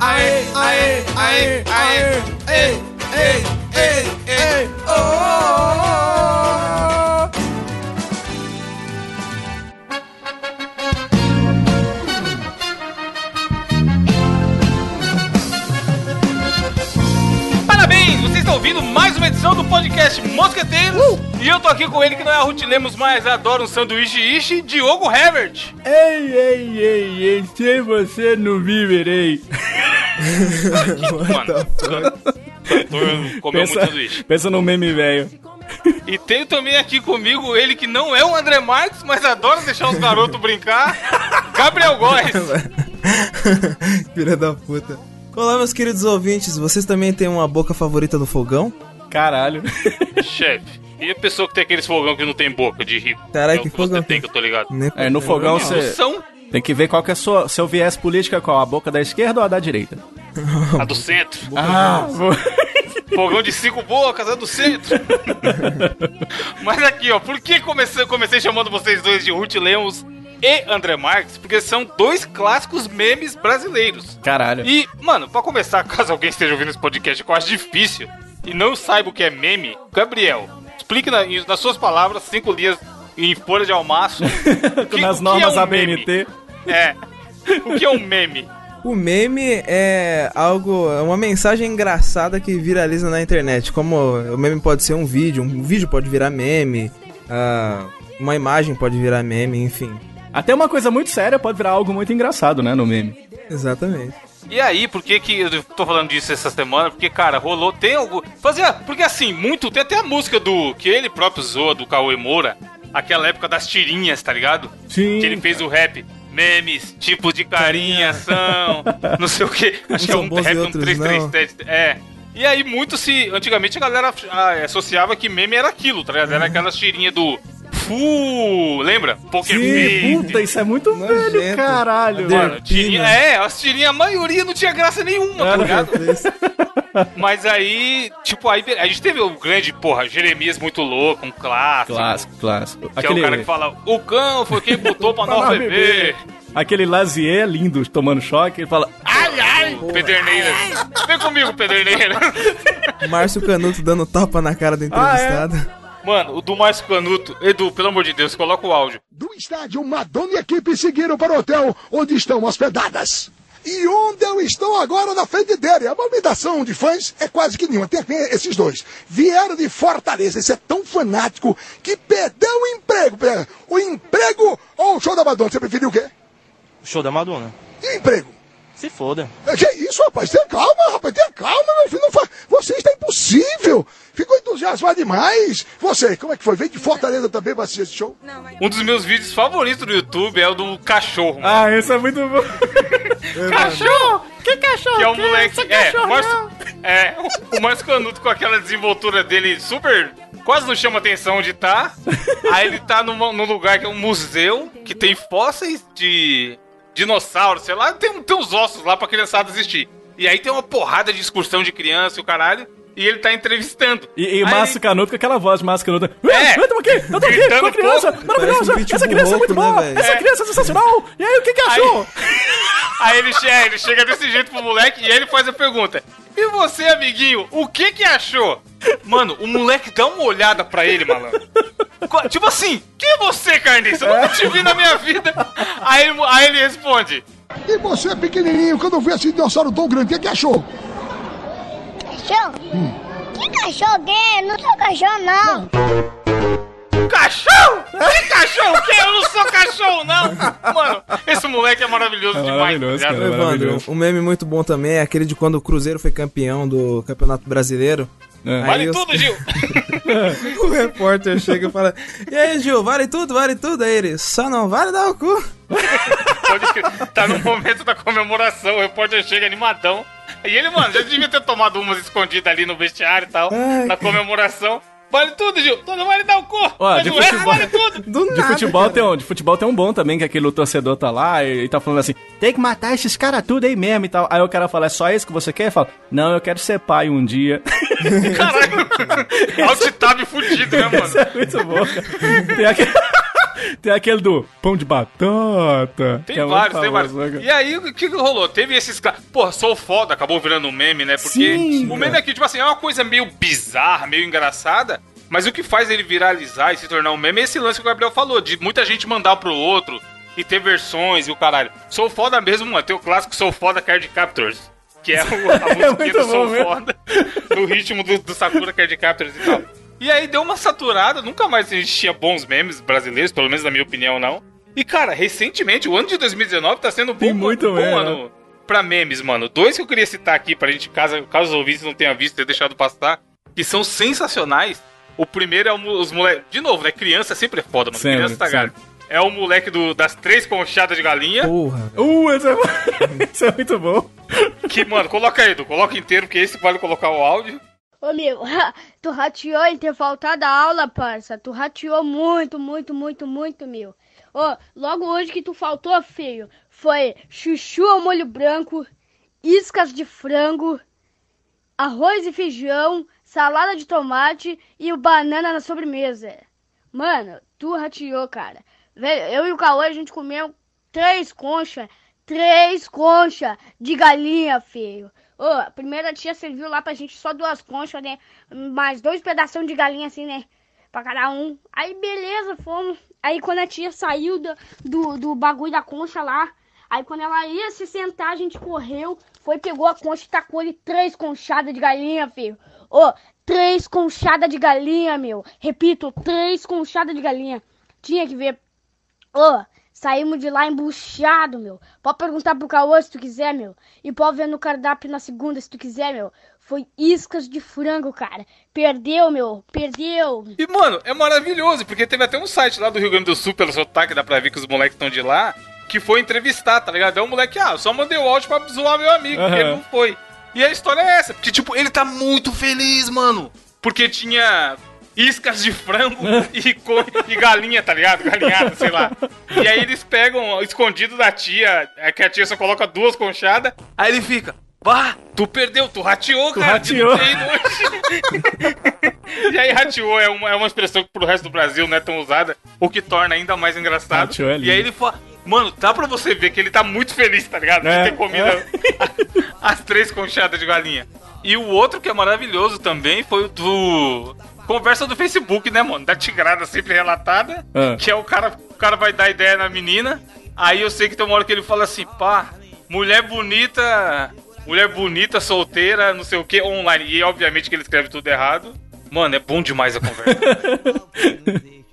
aê, aê, aê, aê, ei, ei, ei, ei, oh, oh, oh. Parabéns! Vocês estão ouvindo mais uma edição do podcast Mosqueteiros. E eu tô aqui com ele que não é a Ruth Lemos, mas adora um sanduíche ishi, Diogo Herbert. Ei, ei, ei, ei, sem você não viverei. Mano, comeu muito sanduíche. pensa no meme velho. E tenho também aqui comigo ele que não é o André Marques, mas adora deixar os garotos brincar, Gabriel Góes. Filha da puta. Olá, meus queridos ouvintes. Vocês também têm uma boca favorita no fogão? Caralho. Chefe, e a pessoa que tem aqueles fogão que não tem boca de rico? Caralho, é que que você fogão tem tem? que eu tô ligado. É, no fogão você São tem que ver qual que é sua, seu viés político é qual, a boca da esquerda ou a da direita? a do centro. Ah, Fogão de cinco bocas, é do centro. Mas aqui, ó, por que comecei, comecei chamando vocês dois de Ruth Lemos e André Marques? Porque são dois clássicos memes brasileiros. caralho. E, mano, pra começar, caso alguém esteja ouvindo esse podcast que eu acho difícil e não saiba o que é meme, Gabriel, explique na- nas suas palavras, cinco linhas em folha de almaço. que- Nas que normas é um ABNT. meme? É. O que é um meme? O meme é algo, é uma mensagem engraçada que viraliza na internet. Como o meme pode ser um vídeo, um vídeo pode virar meme, ah, uma imagem pode virar meme, enfim. Até uma coisa muito séria pode virar algo muito engraçado, né, no meme. Exatamente. E aí, por que que eu tô falando disso essa semana? Porque, cara, rolou, tem algo... Fazia, porque assim, muito, tem até a música do, que ele próprio zoa, do Cauê Moura, aquela época das tirinhas, tá ligado? Sim. Que ele fez o rap, memes, tipos de carinha são, não sei o que, acho que é um rap, um outros 337, é... E aí, muito se. Antigamente a galera ah, associava que meme era aquilo, tá ligado? Era aquelas tirinhas do. Fu! Lembra? Poker Sim, Face. puta, isso é muito Nojento. velho, caralho. Mano, tirinha, é, as tirinhas, a maioria não tinha graça nenhuma, tá ligado? Mas aí, tipo, aí a gente teve o grande, porra, Jeremias muito louco, um clássico. Clássico, clássico. Que é o cara que fala, o cão foi quem botou pra nós beber. Aquele Lazier lindo tomando choque, ele fala. Ai, ai, Pederneiras. Vem comigo, Pederneiras. Márcio Canuto dando tapa na cara do entrevistado. Mano, o do Márcio Canuto. Edu, pelo amor de Deus, coloca o áudio. do estádio, Madonna e a equipe seguiram para o hotel onde estão hospedadas. E onde eu estou agora na frente dele. A movimentação de fãs é quase que nenhuma. Tem esses dois. Vieram de Fortaleza. Esse é tão fanático que perdeu o emprego. O emprego ou o show da Madonna? Você preferiu o quê? Show da Madonna. E o emprego? Se foda. É, Que isso, rapaz? Tenha calma, rapaz. Tenha calma, meu filho. Não fa... Você está impossível. Ficou entusiasmado demais. Você, como é que foi? Veio de Fortaleza também para assistir esse show? Um dos meus vídeos favoritos do YouTube é o do cachorro. mano. Ah, isso é muito bom. Cachorro! Que cachorro? Que é o moleque. É, o Márcio, é, o Márcio Canuto com aquela desenvoltura dele super. Quase não chama atenção onde tá. Aí ele tá num lugar que é um museu que tem fósseis de dinossauros, sei lá, tem, tem uns ossos lá pra criançada assistir. E aí tem uma porrada de excursão de criança e o caralho. E ele tá entrevistando. E, e Aí Márcio Canuto com aquela voz de Márcio Canuto. É. eu tô aqui, eu tô aqui, com a criança pouco. maravilhosa. Um Essa criança é muito rouco, né, boa. velho? Essa É. criança é sensacional. E aí, o que que achou? Aí ele chega, ele chega desse jeito pro moleque e aí ele faz a pergunta: E você, amiguinho, o que que achou? Mano, o moleque dá uma olhada pra ele, malandro. Tipo assim, quem é você, carniça? Eu nunca te vi na minha vida. Aí, ele- aí ele responde: E você, pequenininho, quando viu esse dinossauro tão grande, o que, que achou? Cachorro? Que cachorro que é? Não sou cachorro, não. Cachorro? Que cachorro? O quê? Eu não sou cachorro, não. Mano, esse moleque é maravilhoso É demais. maravilhoso, tá cara. Evandro, maravilhoso. um meme muito bom também é aquele de quando o Cruzeiro foi campeão do Campeonato Brasileiro. É. Vale os- tudo, Gil. O repórter chega e fala: E aí, Gil, vale tudo, vale tudo? Aí ele: Só não vale dar o cu. Tá no momento da comemoração, o repórter chega animadão. E ele, mano, já devia ter tomado umas escondidas ali no vestiário e tal, Ai, na comemoração. Vale tudo, Gil. Todo vale dar o cu. Ó, Mas de é, futebol- vale tudo. Do De nada, futebol, cara. tem um, de futebol tem um bom também, que aquele torcedor tá lá e, e tá falando assim, tem que matar esses caras tudo aí mesmo e tal. Aí o cara fala, é só isso que você quer? Fala, não, eu quero ser pai um dia. Caralho. Alt-tab fudido, né, Isso mano? é muito bom, cara. Tem aquele... Tem aquele do pão de batata. Tem é vários, tem vários. né, E aí, o que rolou? Teve esses caras. Porra, sou foda, acabou virando um meme, né? Porque Sim, o meme aqui, tipo assim, é uma coisa meio bizarra, meio engraçada. Mas o que faz ele viralizar e se tornar um meme é esse lance que o Gabriel falou, de muita gente mandar pro outro e ter versões e o caralho. Sou foda mesmo, mano. Tem o clássico Sou Foda Card Captors. Que é o, a musiquinha muito do Sou mesmo. Foda. No ritmo do, do Sakura Card Captors e tal. E aí deu uma saturada, nunca mais a gente tinha bons memes brasileiros, pelo menos na minha opinião, não. E cara, recentemente, o ano de 2019 tá sendo bom, muito bom ano pra memes, mano. Dois que eu queria citar aqui pra gente, caso, caso os ouvintes não tenham visto, ter deixado passar, que são sensacionais. O primeiro é os moleques. De novo, né? Criança sempre é foda, mano. Sempre, Criança tá gato. É o moleque do, das três conchadas de galinha. Porra. Uh, esse é, esse é muito bom. Que, mano, coloca aí, Edu. Coloca inteiro, porque esse vale colocar o áudio. Ô meu, tu rateou em ter faltado a aula, parça. Tu rateou muito, muito, muito, muito, meu. Ô, logo hoje que tu faltou, feio, foi chuchu ao molho branco, iscas de frango, arroz e feijão, salada de tomate e o banana na sobremesa. Mano, tu rateou, cara. Velho, eu e o Cauê, a gente comeu três conchas, três conchas de galinha, feio. Ô, a primeira tia serviu lá pra gente só duas conchas, né? Mais dois pedaços de galinha, assim, né? Pra cada um. Aí, beleza, fomos. Aí, quando a tia saiu do, do, do bagulho da concha lá, aí quando ela ia se sentar, a gente correu, foi, pegou a concha e tacou ali três conchadas de galinha, filho. Ô, três conchadas de galinha, meu. Repito, três conchadas de galinha. Tinha que ver. Ô, saímos de lá embuchado, meu. Pode perguntar pro Caô se tu quiser, meu. E pode ver no cardápio na segunda se tu quiser, meu. Foi iscas de frango, cara. Perdeu, meu. Perdeu. E, mano, é maravilhoso, porque teve até um site lá do Rio Grande do Sul, pelo sotaque, dá pra ver que os moleques estão de lá, que foi entrevistar, tá ligado? É um moleque, ah, só mandei o áudio pra zoar meu amigo, porque Aham. ele não foi. E a história é essa, porque, tipo, ele tá muito feliz, mano. Porque tinha iscas de frango e, co- e galinha, tá ligado? Galinhada, sei lá. E aí eles pegam escondido da tia, é que a tia só coloca duas conchadas, aí ele fica. Bah, tu perdeu, tu rateou, Tu cara. rateou. não ter ido hoje." E aí, rateou é uma, é uma expressão que pro resto do Brasil não é tão usada, o que torna ainda mais engraçado. Rateou é e aí ele fala, mano, dá pra você ver que ele tá muito feliz, tá ligado? É, de ter comido as três conchadas de galinha. E o outro que é maravilhoso também foi o do. Conversa do Facebook, né, mano? Da tigrada sempre relatada. Ah. Que é o cara, o cara vai dar ideia na menina. Aí eu sei que tem uma hora que ele fala assim, pá, mulher bonita. Mulher bonita, solteira, não sei o que, online. E obviamente que ele escreve tudo errado. Mano, é bom demais a conversa.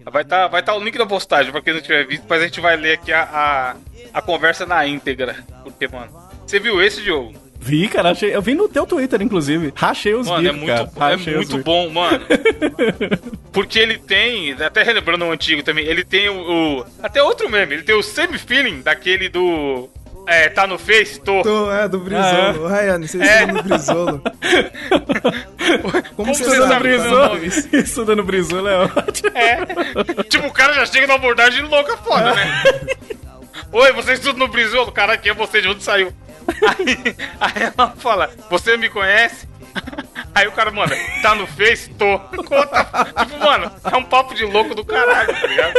vai estar tá, vai tá o link na postagem pra quem não tiver visto, mas a gente vai ler aqui a, a, a conversa na íntegra. Porque, mano, você viu esse, Diogo? Vi, cara, achei, eu vi no teu Twitter, inclusive. Rachei os Mano, é muito, cara. é muito bom, mano. Porque ele tem, até relembrando o antigo também, ele tem o, o- até outro meme, ele tem o semi-feeling daquele do é, tá no Face, tô. Tô, é, do Brizolo. Ô, Rayane, você É. estuda no Brizolo. Como você você sabe não Brizola. vi? Estudando Brizola é ótimo. É. Tipo, o cara já chega na abordagem louca foda, né? Oi, você estuda no Brizolo? Cara, quem é você? De onde saiu? Aí, aí ela fala, você me conhece? Aí o cara manda, tá no Face? Tô. Conta. Tipo, mano, é um papo de louco do caralho, tá ligado?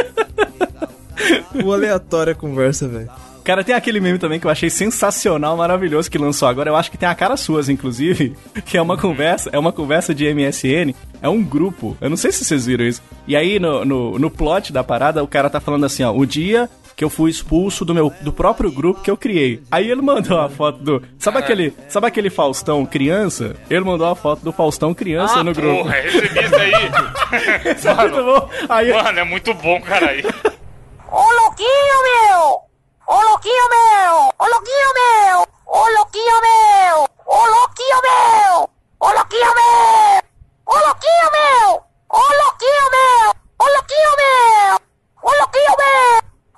O aleatório é conversa, velho. Cara, tem aquele meme também que eu achei sensacional, maravilhoso, que lançou agora. Eu acho que tem a cara suas, inclusive. Que é uma conversa, é uma conversa de MSN. É um grupo. Eu não sei se vocês viram isso. E aí, no, no, no plot da parada, o cara tá falando assim, ó. O dia que eu fui expulso do meu do próprio grupo que eu criei. Aí ele mandou a foto do. Sabe aquele, sabe aquele Faustão criança? Ele mandou a foto do Faustão criança Ah, no grupo. porra, recebi isso aí. Isso é muito bom. Aí, Mano, é muito bom, cara. aí. Ô louquinho meu! Ô louquinho meu! Ô louquinho meu! Ô louquinho meu! Ô louquinho meu! Ô louquinho meu! Ô louquinho meu! Ô louquinho meu! Ô louquinho meu! Ô louquinho meu!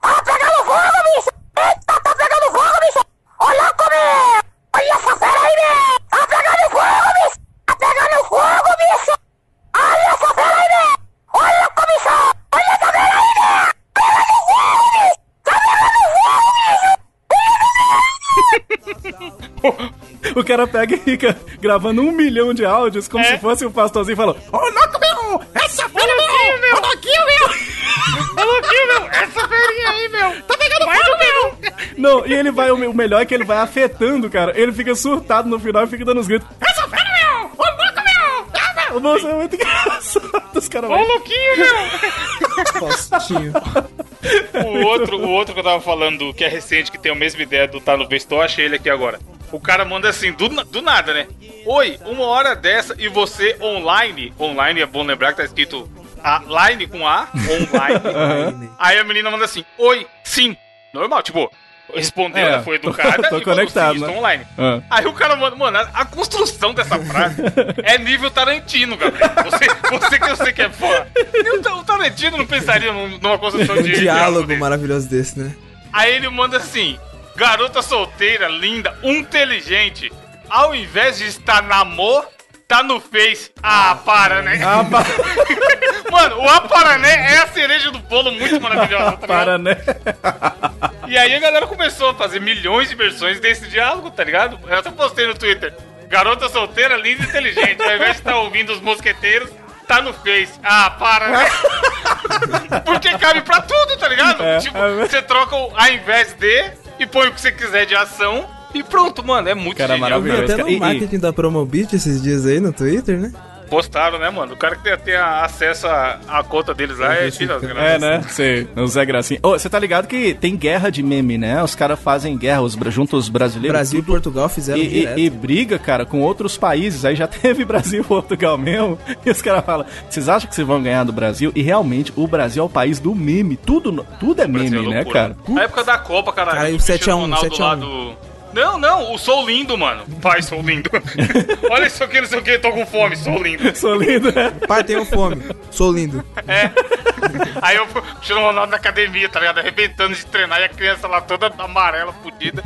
Tá pegando fogo, bicho! Eita, tá pegando fogo, bicho! Olha como! Olha essa fera aí, bicho! Tá pegando fogo, bicho! Tá pegando fogo, bicho! Olha essa fera aí, bicho! Olha como isso! Olha essa fera aí, bicho! Pegando fogo, bicho! Tá pegando fogo, bicho! o cara pega e fica gravando um milhão de áudios como é. se fosse o um pastorzinho falou e ele vai, o me- o melhor é que ele vai afetando, cara. Ele fica surtado no final e fica dando os gritos: Essa fera meu! Ô, louco meu! Ah, meu! Nossa, é muito engraçado. Os caras Ô, louquinho, meu! Postinho. O outro, o outro que eu tava falando, que é recente, que tem a mesma ideia do Tá no eu achei ele aqui agora. O cara manda assim, do, do nada, né? Oi, uma hora dessa e você online. Online é bom lembrar que tá escrito a, line com A, online. Aí a menina manda assim, oi, sim. Normal, tipo, respondeu, É, ela foi educada tô- tô e conectado, sim, né? estou online. Ah. Aí o cara manda, mano, a, a construção dessa frase é nível Tarantino, Gabriel. Você, você que eu sei que é fã. Nem o Ta- O Tarantino não pensaria num- numa construção Um de diálogo desse. maravilhoso desse, né? Aí ele manda assim: garota solteira, linda, inteligente, ao invés de estar na amor, tá no Face. Ah, para, né? Ah, pa- Mano, o Aparané é a cereja do bolo muito maravilhosa, tá ligado? para, né? E aí a galera começou a fazer milhões de versões desse diálogo, tá ligado? Eu até postei no Twitter. Garota solteira, linda e inteligente. Ao invés de estar ouvindo os mosqueteiros, tá no Face. Ah, para, né? Porque cabe pra tudo, tá ligado? É, tipo, é. você troca o ao invés de e põe o que você quiser de ação e pronto, mano. É muito Cara, genial. maravilhoso. Eu vi até cara. no E- e- marketing da Promobit esses dias aí no Twitter, né? Postaram, né, mano? O cara que tem, tem acesso à conta deles lá é filho das É, graças. né? Sei, o Zé Gracinha. Ô, você tá ligado que tem guerra de meme, né? Os caras fazem guerra, os, junto os brasileiros. Brasil e tudo. Portugal fizeram E, e- direto. e briga, cara, com outros países. Aí já teve Brasil e Portugal mesmo. E os caras falam: vocês acham que vocês vão ganhar do Brasil? E realmente, o Brasil é o país do meme. Tudo, tudo é meme, Brasil é né, cara? A época da Copa, cara. Cara, e o Cristiano 7 a 1, Ronaldo 7 a 1. lá do- Não, não, o Sou Lindo, mano. Pai, sou lindo. Olha isso aqui, não sei o que, tô com fome, sou lindo. Sou lindo, né? Pai, tenho fome. Sou lindo. Aí eu fui Cristiano Ronaldo na academia, tá ligado? Arrebentando de treinar e a criança lá toda amarela, fudida.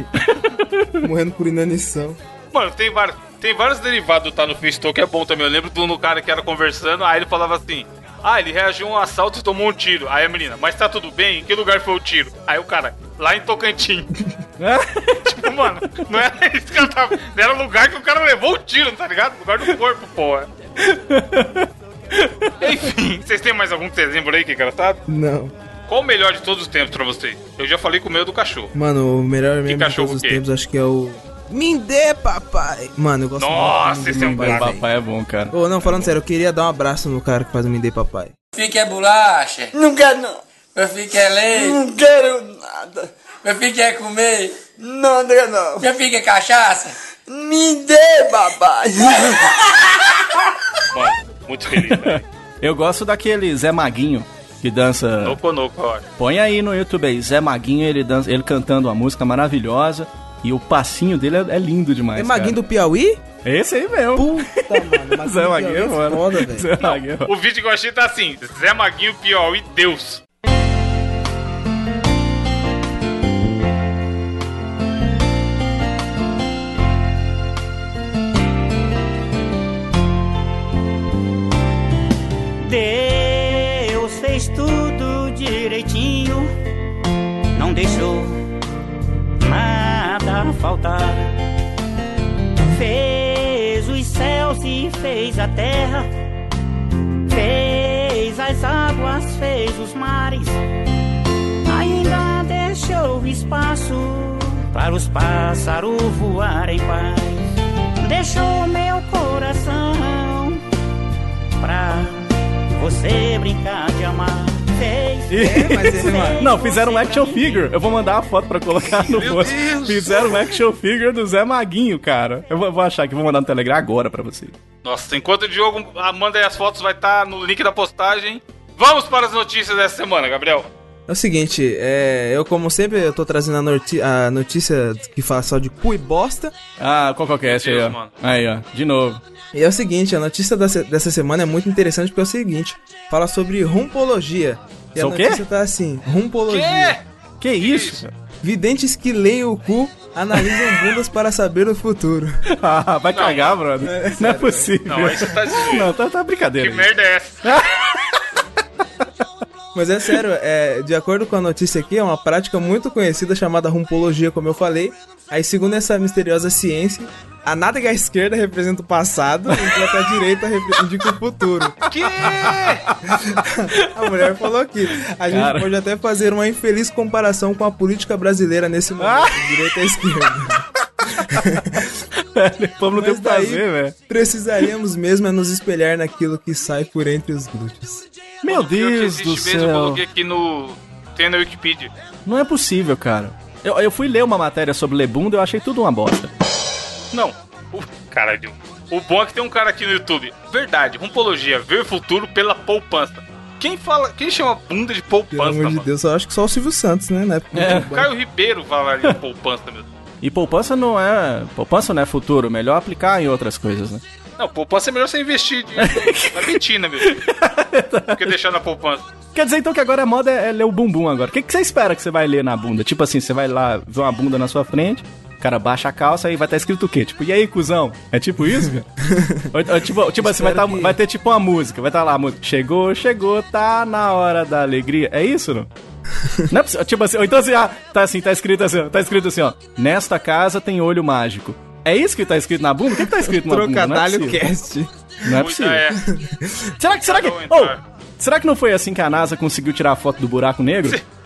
Morrendo por inanição. Mano, tem vários, tem vários derivados do Tá no Facebook que é bom também. Eu lembro do no cara que era conversando, aí ele falava assim: Ah, ele reagiu a um assalto e tomou um tiro. Aí a menina, mas tá tudo bem? Em que lugar foi o tiro? Aí o cara, lá em Tocantins. tipo, mano, não era isso que ela tava. Era o lugar que o cara levou o tiro, tá ligado? Lugar do corpo, porra. Enfim, vocês têm mais algum dezembro aí que é engraçado? Não. Qual o melhor de todos os tempos pra vocês? Eu já falei com o meu do cachorro. Mano, o melhor meme de todos os tempos acho que é o. Me dê, papai! Mano, eu gosto Nossa, muito do esse é um velho. Papai é bom, cara. Ô, não, falando sério, eu queria dar um abraço no cara que faz o Me Dê Papai. Meu filho quer bolacha? Não quero não. Meu filho quer leite? Não quero nada. Meu filho quer comer? Não, não, não. Meu filho quer cachaça? Me dê, papai. Mano, muito feliz, velho. Eu gosto daquele Zé Maguinho que dança. Noco, noco, olha. Põe aí no YouTube aí, Zé Maguinho, ele, dança, ele cantando uma música maravilhosa. E o passinho dele é, é lindo demais. É Maguinho cara. do Piauí? É Esse aí mesmo. Puta, mano. Zé Maguinho, mano. Foda, velho. Zé Maguinho. O vídeo que eu achei tá assim: Zé Maguinho, Piauí, Deus. Deus fez tudo direitinho, não deixou faltar. Fez os céus e fez a terra, fez as águas, fez os mares, ainda deixou espaço para os pássaros voar em paz. Deixou meu coração pra você brincar de amar. Fez. É. Não, fizeram um action figure. Eu vou mandar a foto pra colocar no Meu post. Deus. Fizeram um action figure do Zé Maguinho, cara. Eu vou, vou achar aqui, vou mandar no Telegram agora pra você. Nossa, enquanto o Diogo ah, manda aí as fotos, vai estar no link da postagem. Vamos para as notícias dessa semana, Gabriel. É o seguinte, é, eu como sempre eu tô trazendo a, noti- a notícia que fala só de cu e bosta. Ah, qual que é esse aí, ó? mano. Aí, ó. De novo. E é o seguinte, a notícia dessa, dessa semana é muito interessante porque é o seguinte, fala sobre rumpologia. E a Só o quê? notícia tá assim, rumpologia. Que? Que isso? Videntes que leem o cu analisam bundas para saber o futuro. Ah, vai cagar, brother. Não é possível. Não, você tá de Não, tá, tá brincadeira. Que aí. merda é essa? Mas é sério, é, de acordo com a notícia aqui, é uma prática muito conhecida chamada rumpologia, como eu falei. Aí, segundo essa misteriosa ciência, a nádega esquerda representa o passado, enquanto a direita indica o futuro. Que? A mulher falou que a gente Cara. pode até fazer uma infeliz comparação com a política brasileira nesse momento, de direita à esquerda. Velho, Vamos ter o que fazer, velho. precisaríamos mesmo é nos espelhar naquilo que sai por entre os glúteos. Meu Deus existe do mesmo, eu céu. coloquei aqui no. Tem na Wikipedia. Não é possível, cara. Eu, eu fui ler uma matéria sobre Lebunda e eu achei tudo uma bosta. Não. O, caralho. O bom é que tem um cara aqui no YouTube. Verdade, rumpologia, ver futuro pela poupança. Quem fala. Quem chama bunda de Pelo poupança, amor de mano? Deus, eu acho que só o Silvio Santos, né? Na época É. banco. Caio Ribeiro falaria poupança mesmo. E poupança não é. Poupança não é futuro, melhor aplicar em outras coisas, né? Não, poupança é melhor você investir de, na mentina mesmo. do que deixar na poupança. Quer dizer então que agora a moda é, é ler o bumbum agora. O que, que você espera que você vai ler na bunda? Tipo assim, você vai lá ver uma bunda na sua frente, cara baixa a calça e vai estar escrito o quê? Tipo, e aí, cuzão? É tipo isso, cara? ou, ou tipo, tipo assim, vai, tá- que- vai ter tipo uma música, vai estar lá a música. Chegou, chegou, tá na hora da alegria. É isso, não? Não é possível. Tipo assim, ou então assim, ah, tá assim, tá escrito assim, ó, tá escrito assim, ó. Nesta casa tem olho mágico. É isso que tá escrito na bunda? O que, que tá escrito na bunda? É Trocadalho possível. cast. Não é Muita possível. é. Será que, será que, oh, será que não foi assim que a NASA conseguiu tirar a foto do buraco negro?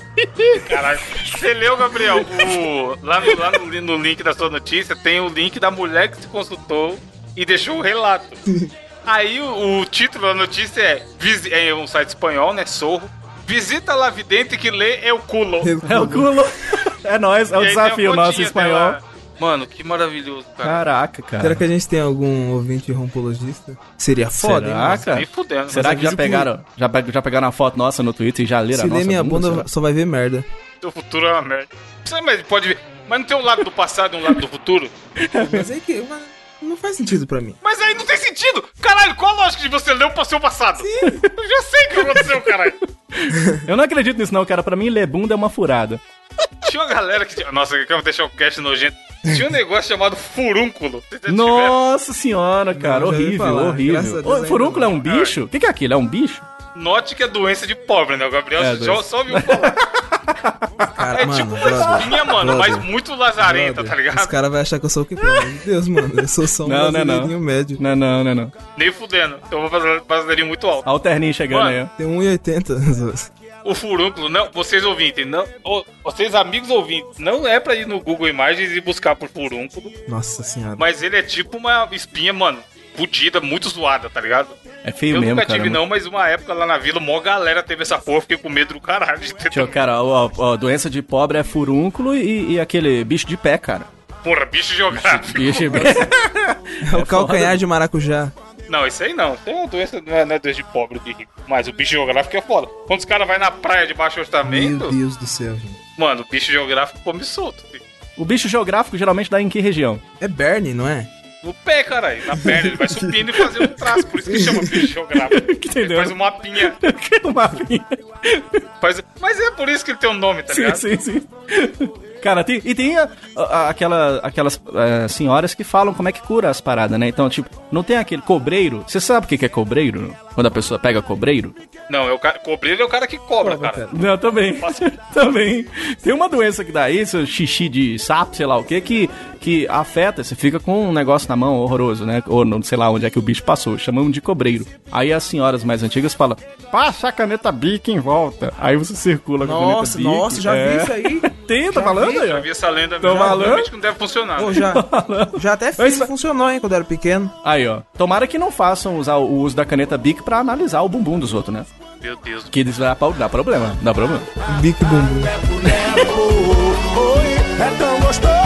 Caralho. Você leu, Gabriel? O, lá no, lá no, no link da sua notícia tem o link da mulher que se consultou e deixou o relato. Aí o, o título da notícia é, é um site espanhol, né? Sorro. Visita lá vidente que lê é o culo. É o culo. É nóis, é o desafio nosso espanhol. dela. Mano, que maravilhoso, cara. Caraca, cara. Será que a gente tem algum ouvinte rompologista? Seria foda, Será, hein? cara? Fudendo. Será que já que- pegaram, já, pe- já pegaram a foto nossa no Twitter e já leram a Se nossa ler minha bunda, será? só vai ver merda. O futuro é uma merda. Você mas pode ver. Mas não tem um lado do passado e um lado do futuro? Mas é que mas não faz sentido pra mim. Mas aí não tem sentido! Caralho, qual a lógica de você ler o seu passado? Eu já sei o que aconteceu, caralho. Eu não acredito nisso não, cara. Pra mim, ler bunda é uma furada. Tinha uma galera que. tinha- Nossa, eu quero deixar o cast nojento. Tinha um negócio chamado furúnculo. Já? Nossa senhora, cara. Não, já horrível, horrível. Ainda furúnculo é um bicho? O que, que é aquilo? É um bicho? Note que é doença de pobre, né? O Gabriel É, só, doença. só ouviu falar. Cara, É mano, tipo uma espinha, mano, brother, mas muito lazarenta, brother, tá ligado? Os caras vão achar que eu sou o que? Pelo amor de Deus, mano. Eu sou só um Não, não é não. médio. Não, não, não, não. Nem fudendo. Eu vou fazer brasileirinho muito alto. Olha o terninho chegando Mano. aí, ó. Tem 1,80. O furúnculo, não, vocês ouvintes, não, vocês amigos ouvintes, não é pra ir no Google Imagens e buscar por furúnculo, Nossa senhora. mas ele é tipo uma espinha, mano, fudida, muito zoada, tá ligado? É feio eu mesmo, nunca cara. tive não, mas uma época lá na vila, mó galera teve essa porra, fiquei com medo do caralho de ter Deixa eu, cara, ó, ó, doença de pobre é furúnculo e, e aquele bicho de pé, cara. Porra, bicho geográfico. Bicho de É o calcanhar de maracujá. Não, isso aí não. Tem uma doença, não é, não é doença de pobre de rico. Mas o bicho geográfico é foda. Quando os caras vão na praia de baixo Meu orçamento, Deus do céu, gente. mano, o bicho geográfico come solto. filho. O bicho geográfico geralmente dá em que região? É Bernie, não é? No pé, caralho. Na perna, ele vai subindo e fazendo um traço. Por isso que chama bicho geográfico. Ele Entendeu? faz um mapinha. um mapinha. Faz... Mas é por isso que ele tem um nome, tá Sim, ligado? sim, sim. Cara, tem, e tem a- a- aquela, aquelas eh, senhoras que falam como é que cura as paradas, né? Então, tipo, não tem aquele cobreiro. Você sabe o que que é cobreiro? Quando a pessoa pega cobreiro? Não, é o cara... cobreiro é o cara que cobra, cara. Não, também. também. Tem uma doença que dá isso, xixi de sapo, sei lá o que, que, que afeta, você fica com um negócio na mão horroroso, né? Ou não sei lá onde é que o bicho passou, chamamos de cobreiro. Aí as senhoras mais antigas falam, passa a caneta bic em volta. Aí você circula com a caneta Nossa, Bic. nossa, já é. vi isso aí. Tem, tá Já falando vi, aí, Já vi essa lenda Tô mesmo. falando? Não deve funcionar. Pô, né? já, já até fiz Mas- funcionou, hein, quando era pequeno. Aí, ó. Tomara que não façam usar o uso da caneta Bic pra analisar o bumbum dos outros, né? Meu Deus. Que isso dá, pra- dá problema, dá problema. Bic bumbum. É tão gostoso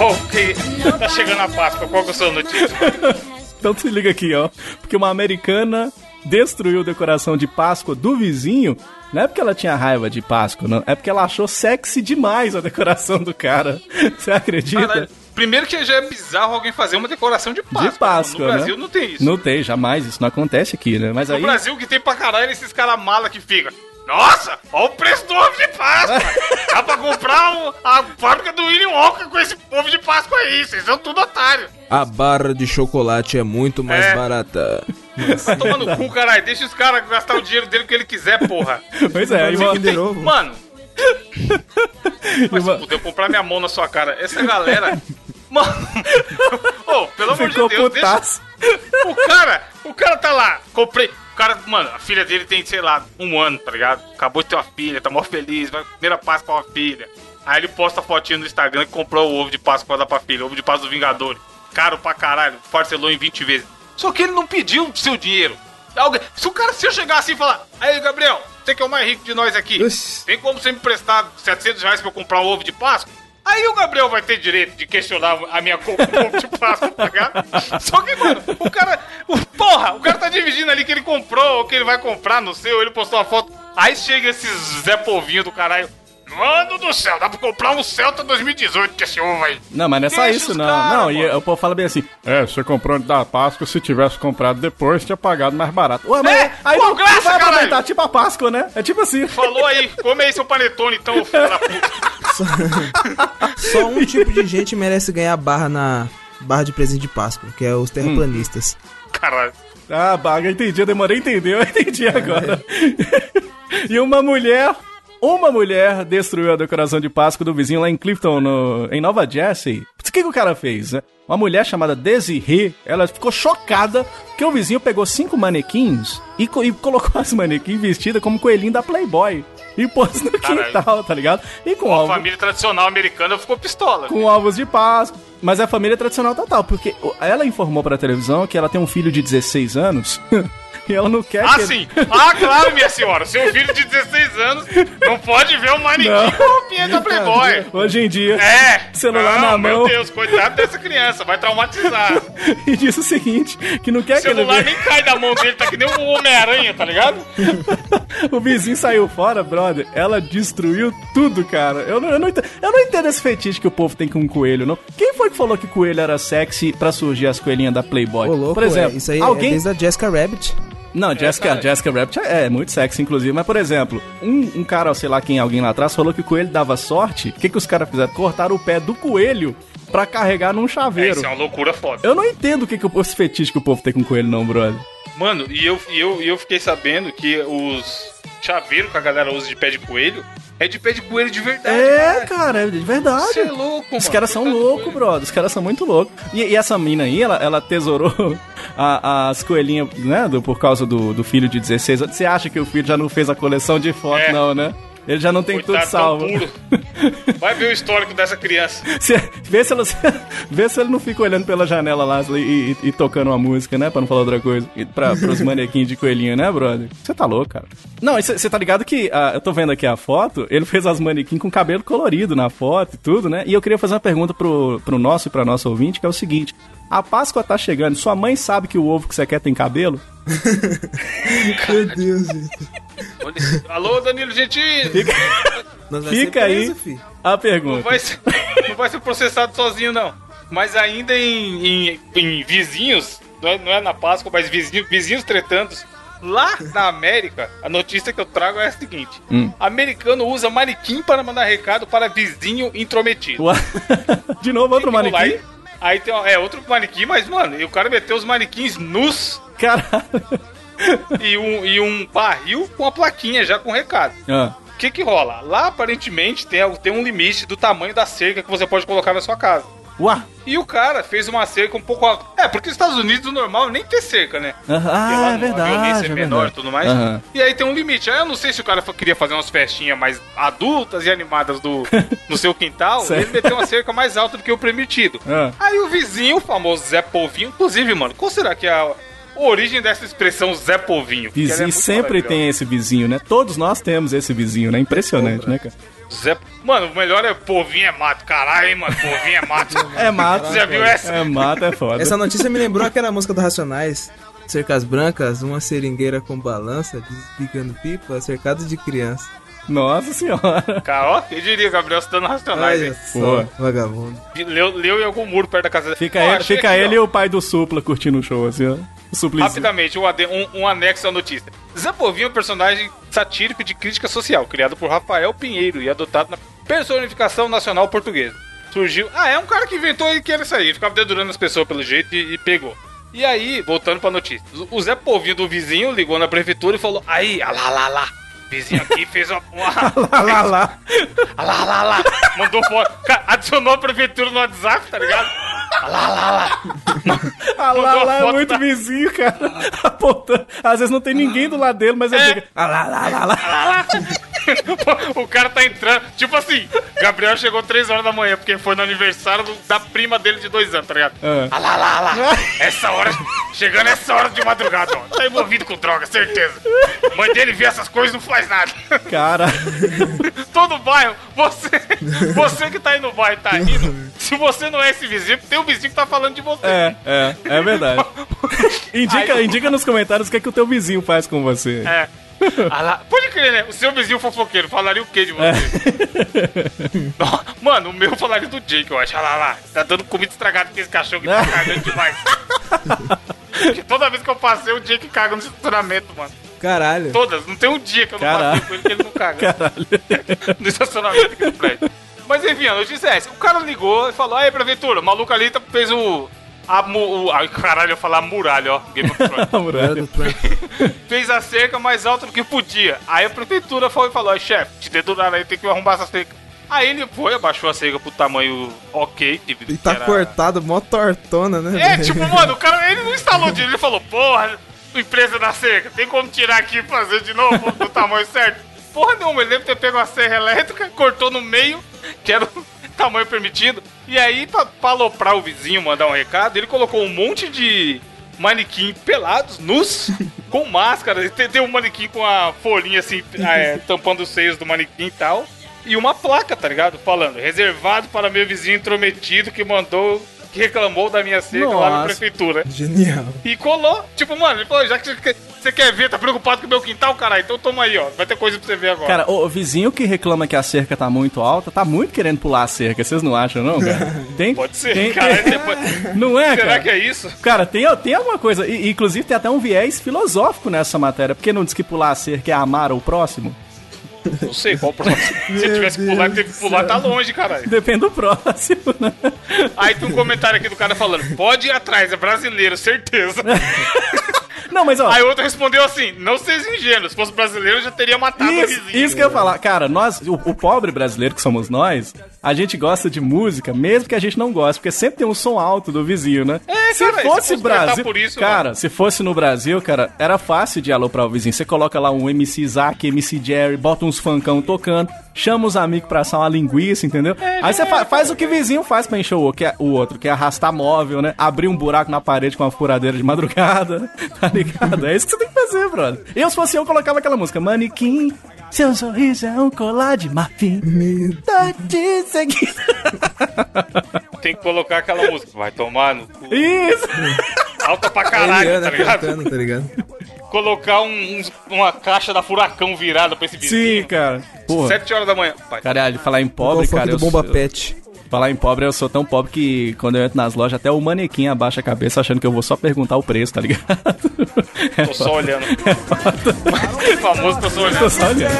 qual que... Tá chegando a Páscoa, qual que é a sua notícia? Então se liga aqui, ó. Porque uma americana destruiu a decoração de Páscoa do vizinho. Não é porque ela tinha raiva de Páscoa, não. É porque ela achou sexy demais a decoração do cara. Você acredita? Caralho, Primeiro que já é bizarro alguém fazer uma decoração de Páscoa. De Páscoa, No Brasil né? não tem isso. Não tem, jamais. Isso não acontece aqui, né? Mas No aí. Brasil que tem pra caralho esses caras mala que fica. Nossa, olha o preço do ovo de Páscoa. Dá pra comprar o- a fábrica do William Wonka com esse ovo de Páscoa aí. Vocês são tudo otário. A barra de chocolate é muito mais É. barata. Vai tomar no cu, caralho. Deixa os caras gastar o dinheiro dele que ele quiser, porra. Pois é, aí Tem. Mano, mas uma- se puder comprar minha mão na sua cara. Essa galera. Mano. Ô, pelo amor ficou de Deus, deixa. O cara, o cara tá lá, comprei. O cara, mano, a filha dele tem, sei lá, um ano, tá ligado? Acabou de ter uma filha, tá mó feliz, vai primeira Páscoa pra uma filha. Aí ele posta a fotinha no Instagram que comprou o ovo de Páscoa pra dar pra filha, ovo de Páscoa do Vingador. Caro pra caralho, parcelou em 20 vezes. Só que ele não pediu seu dinheiro. Alguém, se o cara, se eu chegar assim e falar, aí Gabriel, você que é o mais rico de nós aqui, tem como você me prestar 700 reais pra eu comprar um ovo de Páscoa? Aí o Gabriel vai ter direito de questionar a minha compra de tá ligado? Só que, mano, o cara. O, porra, o cara tá dividindo ali que ele comprou ou que ele vai comprar no seu, ele postou uma foto. Aí chega esses Zé Povinho do caralho. Mano do céu, dá pra comprar um Celta 2018 com esse ovo aí. Não, mas não é só Deixa isso, os não. cara, não, e mano. o povo fala bem assim: É, você comprou antes da Páscoa, se tivesse comprado depois, tinha pagado mais barato. Ué, mas É, aí pô, não, graça, não vai aproveitar, tipo a Páscoa, né? É tipo assim. Falou aí, come aí seu panetone então, filho da puta. Só um tipo de gente merece ganhar barra na barra de presente de Páscoa, que é os terraplanistas. Caralho. Ah, baga, entendi, eu demorei a entender, eu entendi agora. e uma mulher, uma mulher destruiu a decoração de Páscoa do vizinho lá em Clifton, no, em Nova Jersey. O que, que o cara fez, né? Uma mulher chamada Desiree, ela ficou chocada que o vizinho pegou cinco manequins e, co- e colocou as manequins vestidas como coelhinho da Playboy. E pôs no Caralho. quintal, tá ligado? E com A família tradicional americana ficou pistola. com ovos de Páscoa. Mas é a família tradicional total, porque ela informou pra televisão que ela tem um filho de 16 anos e ela não quer Ah, que ele- sim. Ah, claro, minha senhora. Seu filho de 16 anos não pode ver o manequim com roupinha da Playboy. Hoje em dia. É. Celular não, na meu mão. Deus, coitado dessa criança. Vai traumatizar. E diz o seguinte, que não quer O que ele celular veja. nem cai da mão dele, tá que nem um Homem-Aranha, tá ligado? O vizinho saiu fora, brother. Ela destruiu tudo, cara. Eu não, eu, não entendo, eu não entendo esse fetiche que o povo tem com um coelho, não. Quem foi que falou que coelho era sexy pra surgir as coelhinhas da Playboy? Ô, louco, por exemplo, é, isso aí é alguém desde a Jessica Rabbit. Não, Jessica, cara. Jessica Rabbit é, é muito sexy, inclusive. Mas, por exemplo, um, um cara, sei lá quem, alguém lá atrás, falou que o coelho dava sorte. O que, que os caras fizeram? Cortaram o pé do coelho pra carregar num É, chaveiro. isso é uma loucura foda. Eu não entendo o que, que o, esse fetiche que o povo tem com coelho, não, brother. Mano, e eu, e eu, e eu fiquei sabendo que os chaveiros que a galera usa de pé de coelho é de pé de coelho de verdade. É, cara, é de verdade. Você é louco, mano. Os caras são loucos, brother. Os caras são muito loucos. E, e essa mina aí, ela, ela tesourou a- as coelhinhas, né? do- por causa do, do filho de 16 anos. Você acha que o filho já não fez a coleção de fotos, É. não, né? Ele já não tem Coitado, tudo salvo. tão puro. Vai ver o histórico dessa criança. Se- vê, se ela, vê se ele não fica olhando pela janela lá e, e- e tocando uma música, né? Pra não falar outra coisa. E pra, pros manequins de coelhinho, né, brother? Você tá louco, cara. Não, você tá ligado que ah, eu tô vendo aqui a foto, ele fez as manequins com cabelo colorido na foto e tudo, né? E eu queria fazer uma pergunta pro, pro nosso e pra nossa ouvinte, que é o seguinte. A Páscoa tá chegando, sua mãe sabe que o ovo que você quer tem cabelo? Meu Deus, gente. Alô, Danilo Gentili. Nós vai Fica ser aí preso, fi. a Não pergunta. vai, ser, não vai ser processado sozinho, não. Mas ainda em, em- em vizinhos, não é, não é na Páscoa, mas vizinhos, vizinhos tretando. Lá na América, a notícia que eu trago é a seguinte: Hum. americano usa manequim para mandar recado para vizinho intrometido. Ua- De novo outro lá manequim? e- Aí tem é outro manequim, mas mano, e o cara meteu os manequins nus Caralho. e um, e um barril com a plaquinha já com recado. Ah, O que que rola? Lá aparentemente tem, tem um limite do tamanho da cerca que você pode colocar na sua casa. Uá. E o cara fez uma cerca um pouco. alta. É, porque nos Estados Unidos o normal é nem ter cerca, né? Ah, é no- a verdade. violência é é menor e verdade. tudo mais. E aí tem um limite. Aí eu não sei se o cara queria fazer umas festinhas mais adultas e animadas do, no seu quintal. Ele meteu uma cerca mais alta do que o permitido. Ah. Aí o vizinho, o famoso Zé Polvinho, inclusive, mano, qual será que é a origem dessa expressão Zé é Vizinho muito sempre tem esse vizinho, né? Todos nós temos esse vizinho, né? Impressionante, né, cara? Zé... Mano, o melhor é Polvinho é mato. Caralho, hein, mano? Polvinho é mato. É mato. Você já viu essa? É mato, é foda. Essa notícia me lembrou aquela música do Racionais. Cercas brancas, uma seringueira com balança, desligando pipa, cercado de criança. Nossa senhora. Cara, ó, eu diria, Gabriel, se dando racionais, Olha hein? só, vagabundo. Leu, leu em algum muro perto da casa dele. Fica ele, fica aqui, ele ó. e o pai do Supla curtindo o show, assim, ó. Suplicy. Rapidamente, um, um- um anexo à notícia. Zé Povinho é um personagem satírico de crítica social, criado por Rafael Pinheiro e adotado na personificação nacional portuguesa. Surgiu. Ah, é um cara que inventou e que era isso aí. Ficava dedurando as pessoas pelo jeito e, e pegou. E aí, voltando pra notícia. O o Zé Povinho do vizinho ligou na prefeitura e falou: Aí, ah lá, lá, lá. Vizinho aqui fez uma. Lá, lá, lá. ah lá, lá, lá. Mandou foto. Adicionou a prefeitura no WhatsApp, tá ligado? Ah lá, lá, lá. Ah, lá, lá, é muito da- vizinho, cara. Apontando. Às vezes não tem ninguém do lado dele, mas ele É. fica. Ah, lá, lá, lá, lá. o cara tá entrando. Tipo assim, Gabriel chegou 3 horas da manhã, porque foi no aniversário do- da prima dele de 2 anos, tá ligado? Ah. Ah lá, lá, lá. Essa hora. Chegando essa hora de madrugada, ó. Tá envolvido com droga, certeza. Mãe dele vê essas coisas e não faz nada. Cara. Todo bairro, você. Você que tá aí no bairro e tá rindo. Se você não é esse vizinho, tem um vizinho que tá falando de você. É, é, é verdade. Indica, Aí- indica nos comentários o que, é que o teu vizinho faz com você. É. Ah pode crer, né? O seu vizinho fofoqueiro falaria o que de você? Não, Mano, o meu falaria do Jake, eu acho. Olha lá, lá. Tá dando comida estragada com esse cachorro que tá cagando demais. Porque toda vez que eu passei, o Jake caga no estacionamento, mano. Caralho. Todas. Não tem um dia que eu não Caralho. passei com ele que ele não caga. Caralho. no estacionamento aqui do prédio. Mas enfim, a notícia é essa. O cara ligou e falou: Aí, prefeitura, o maluco ali tá- fez o. A, mu- o ai, caralho, eu falar muralha, ó. Game of Thrones. A muralha. fez a cerca mais alta do que podia. Aí a prefeitura foi e falou: "Ó, chefe, te deduraram aí, tem que arrumar essa cerca. Aí ele foi, abaixou a cerca pro tamanho ok. Que, E tá era- cortado, mó tortona, né? É, tipo, mano, o cara, ele não instalou direito, ele falou, porra, empresa da cerca, tem como tirar aqui e fazer de novo do tamanho certo? Porra nenhuma, ele deve ter pego a serra elétrica, cortou no meio, que era tamanho permitido, e aí, pra, pra aloprar o vizinho, mandar um recado, ele colocou um monte de manequim pelados, nus, com máscara, tem, tem um manequim com a folhinha assim, é, tampando os seios do manequim e tal, e uma placa, tá ligado? Falando, reservado para meu vizinho intrometido que mandou, que reclamou da minha cerca lá na Nossa. prefeitura. Genial. E colou. Tipo, mano, ele falou, já que você quer, ver, tá preocupado com o meu quintal, caralho, então toma aí, ó. Vai ter coisa pra você ver agora. Cara, o vizinho que reclama que a cerca tá muito alta, tá muito querendo pular a cerca, vocês não acham, não, cara? Tem, Pode ser, tem- cara. Depois... Não é, Será cara? que é isso? Cara, tem, tem alguma coisa. e- inclusive, tem até um viés filosófico nessa matéria. Porque não diz que pular a cerca é amar o próximo? Não sei qual o próximo. Se tivesse que pular, teve que pular, tá longe, caralho. Depende do próximo, né? Aí tem um comentário aqui do cara falando: pode ir atrás, é brasileiro, certeza. Não, mas ó. Aí outro respondeu assim: não seja ingênuo, se fosse brasileiro eu já teria matado o Isso, vizinho. isso que eu ia falar. Cara, nós, o, o pobre brasileiro que somos nós, a gente gosta de música, mesmo que a gente não goste, porque sempre tem um som alto do vizinho, né? É, se cara, se fosse tratar Brasil. por isso, cara, se fosse no Brasil, cara, era fácil de aloprar o vizinho. Você coloca lá um MC Isaac, MC Jerry, bota uns funkão tocando, chama os amigos pra assar uma linguiça, entendeu? Aí você fa- faz o que o vizinho faz pra encher o, que é, o outro, que é arrastar móvel, né? Abrir um buraco na parede com uma furadeira de madrugada, né? tá ligado? É isso que você tem que fazer, brother. Eu, se fosse eu, colocava aquela música, manequim. Seu sorriso é um colar de marfim. Tô te seguindo. Tem que colocar aquela música. Vai tomar no cu. Isso! Alta pra caralho, Eliana tá ligado? cantando, tá ligado? Colocar um- uma caixa da furacão virada pra esse vizinho. Sim, cara. Porra. 7 horas da manhã. Pai. Caralho, falar em pobre, cara. do eu Bomba sou- Pet. Falar em pobre, eu sou tão pobre que quando eu entro nas lojas, até o manequim abaixa a cabeça achando que eu vou só perguntar o preço, tá ligado? Tô só olhando. O famoso tô só olhando. Tô só olhando.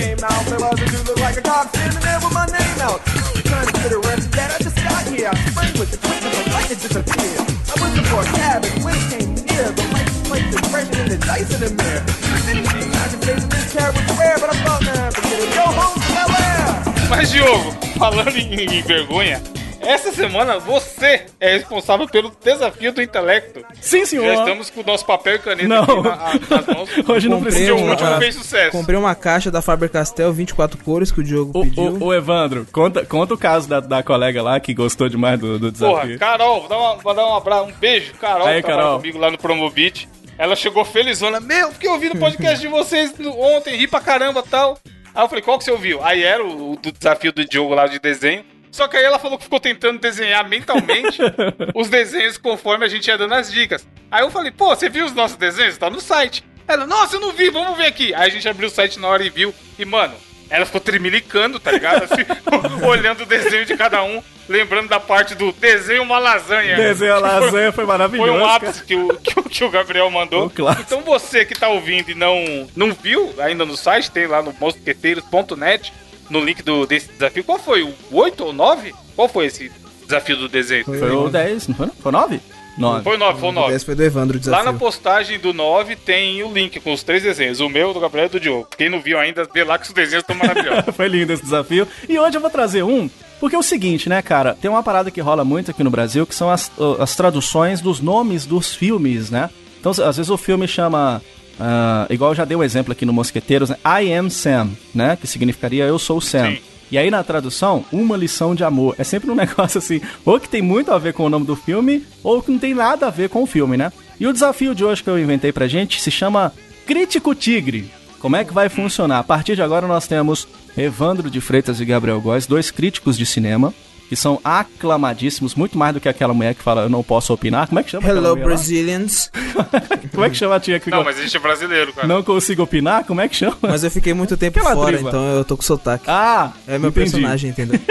Came out, there was a dude like a cop standing there with my name out. Get arrested, Dad, I just got here. I sprang with the quick the light disappeared. I whistled for a cab, and when it came near, the fresh and the dice in the mirror. That this cab was rare, but I thought, nah, forget it. Go home to Bel Air. Mas, Diogo, falando em vergonha, essa semana você é responsável pelo desafio do intelecto. Sim, senhor. Já estamos com o nosso papel e caneta Não. aqui na, a- nas mãos. Hoje não Comprei precisa. O uma- último fez sucesso. Comprei uma caixa da Faber-Castell, 24 cores, que o Diogo Ô, pediu. ô, ô, Evandro, conta, conta o caso da, da colega lá que gostou demais do, do Porra, desafio. Carol, vou dar, uma, vou dar um abraço, um beijo. Carol, Aí, Carol. comigo lá no Promobit. Ela chegou felizona. Meu, fiquei ouvindo o podcast de vocês ontem, ri pra caramba e tal. Aí eu falei, qual que você ouviu? Aí era o, o do desafio do Diogo lá de desenho. Só que aí ela falou que ficou tentando desenhar mentalmente os desenhos conforme a gente ia dando as dicas. Aí eu falei, pô, você viu os nossos desenhos? Tá no site. Ela, nossa, eu não vi, vamos ver aqui. Aí a gente abriu o site na hora e viu. E, mano, ela ficou tremilicando, tá ligado? Assim, olhando o desenho de cada um, lembrando da parte do desenho uma lasanha. Desenho a lasanha foi maravilhoso. Foi um ápice que o, que, que o Gabriel mandou. Então você que tá ouvindo e não, não viu ainda no site, tem lá no mosqueteiros.net, no link do, desse desafio. Qual foi? O 8 ou 9? Qual foi esse desafio do desenho? Foi o 10, não foi? não? Foi o 9? 9. Foi o 9, foi o 9. Esse foi do Evandro o Lá desafio. na postagem do 9 tem o link com os três desenhos. O meu, do Gabriel e do Diogo. Quem não viu ainda, vê lá que os desenhos estão maravilhosos. Foi lindo esse desafio. E hoje eu vou trazer um, porque é o seguinte, né, cara? Tem uma parada que rola muito aqui no Brasil, que são as, as traduções dos nomes dos filmes, né? Então, às vezes o filme chama. Ah, igual eu já dei um exemplo aqui no Mosqueteiros, né? I am Sam, né? Que significaria eu sou o Sam. Sim. E aí na tradução, uma lição de amor. É sempre um negócio assim, ou que tem muito a ver com o nome do filme, ou que não tem nada a ver com o filme, né? E o desafio de hoje que eu inventei pra gente se chama Crítico Tigre. Como é que vai funcionar? A partir de agora nós temos Evandro de Freitas e Gabriel Góes, dois críticos de cinema, que são aclamadíssimos, muito mais do que aquela mulher que fala eu não posso opinar. Como é que chama? Hello? Brazilians. Como é que chama a tia que não, mas a gente é brasileiro, cara. não consigo opinar? Como é que chama? Mas eu fiquei muito tempo Aquela fora, driva. então eu tô com sotaque. Ah, É meu entendi. personagem, entendeu?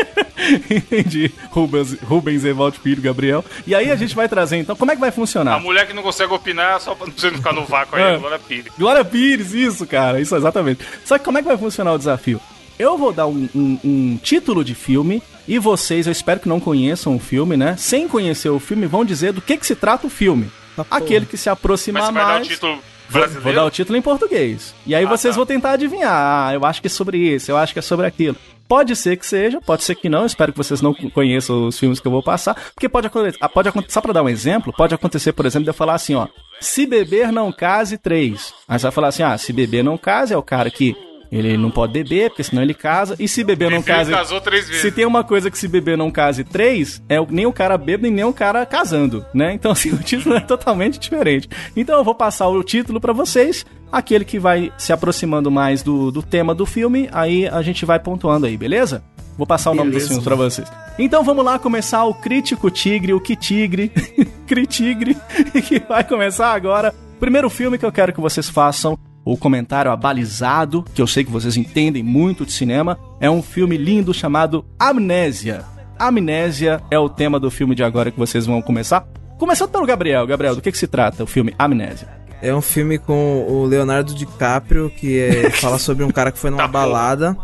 Entendi. Rubens, Rubens Evaldo Filho, Gabriel. E aí a gente vai trazer, então, como é que vai A funcionar? mulher que não consegue opinar só pra você não ficar no vácuo aí, É. agora pire. Glória Pires, isso, cara, isso exatamente. Só que como é que vai funcionar o desafio? Eu vou dar um, um- um título de filme e vocês, eu espero que não conheçam o filme, né? Sem conhecer o filme, vão dizer do que, que se trata o filme. Aquele que se Mas aproximar você vai dar o mais. título Vou, brasileiro? vou dar o título em português. E aí Ah, vocês tá. vão tentar adivinhar. Ah, eu acho que é sobre isso, eu acho que é sobre aquilo. Pode ser que seja, pode ser que não. Espero que vocês não conheçam os filmes que eu vou passar. Porque pode acontecer. ah, Pode acontecer só pra dar um exemplo, pode acontecer, por exemplo, de eu falar assim, ó. Se beber não case, três. Aí você vai falar assim, ah, se beber não case, é o cara que. Ele não pode beber, porque senão ele casa. E se beber não case. casou três vezes. Se tem uma coisa que se beber não case três, é nem o cara bêbado e nem o cara casando, né? Então, assim, o título é totalmente diferente. Então, eu vou passar o título pra vocês, aquele que vai se aproximando mais do, do tema do filme, aí a gente vai pontuando aí, beleza? Vou passar o nome dos filmes pra vocês. Então vamos lá começar o Crítico Tigre, o Que Tigre, Critigre, que vai começar agora. Primeiro filme que eu quero que vocês façam o comentário abalizado, que eu sei que vocês entendem muito de cinema, é um filme lindo chamado Amnésia. Amnésia é o tema do filme de agora que vocês vão começar. Começando pelo Gabriel. Gabriel, do que, que se trata o filme Amnésia? É um filme com o Leonardo DiCaprio, que é- fala sobre um cara que foi numa Tá balada.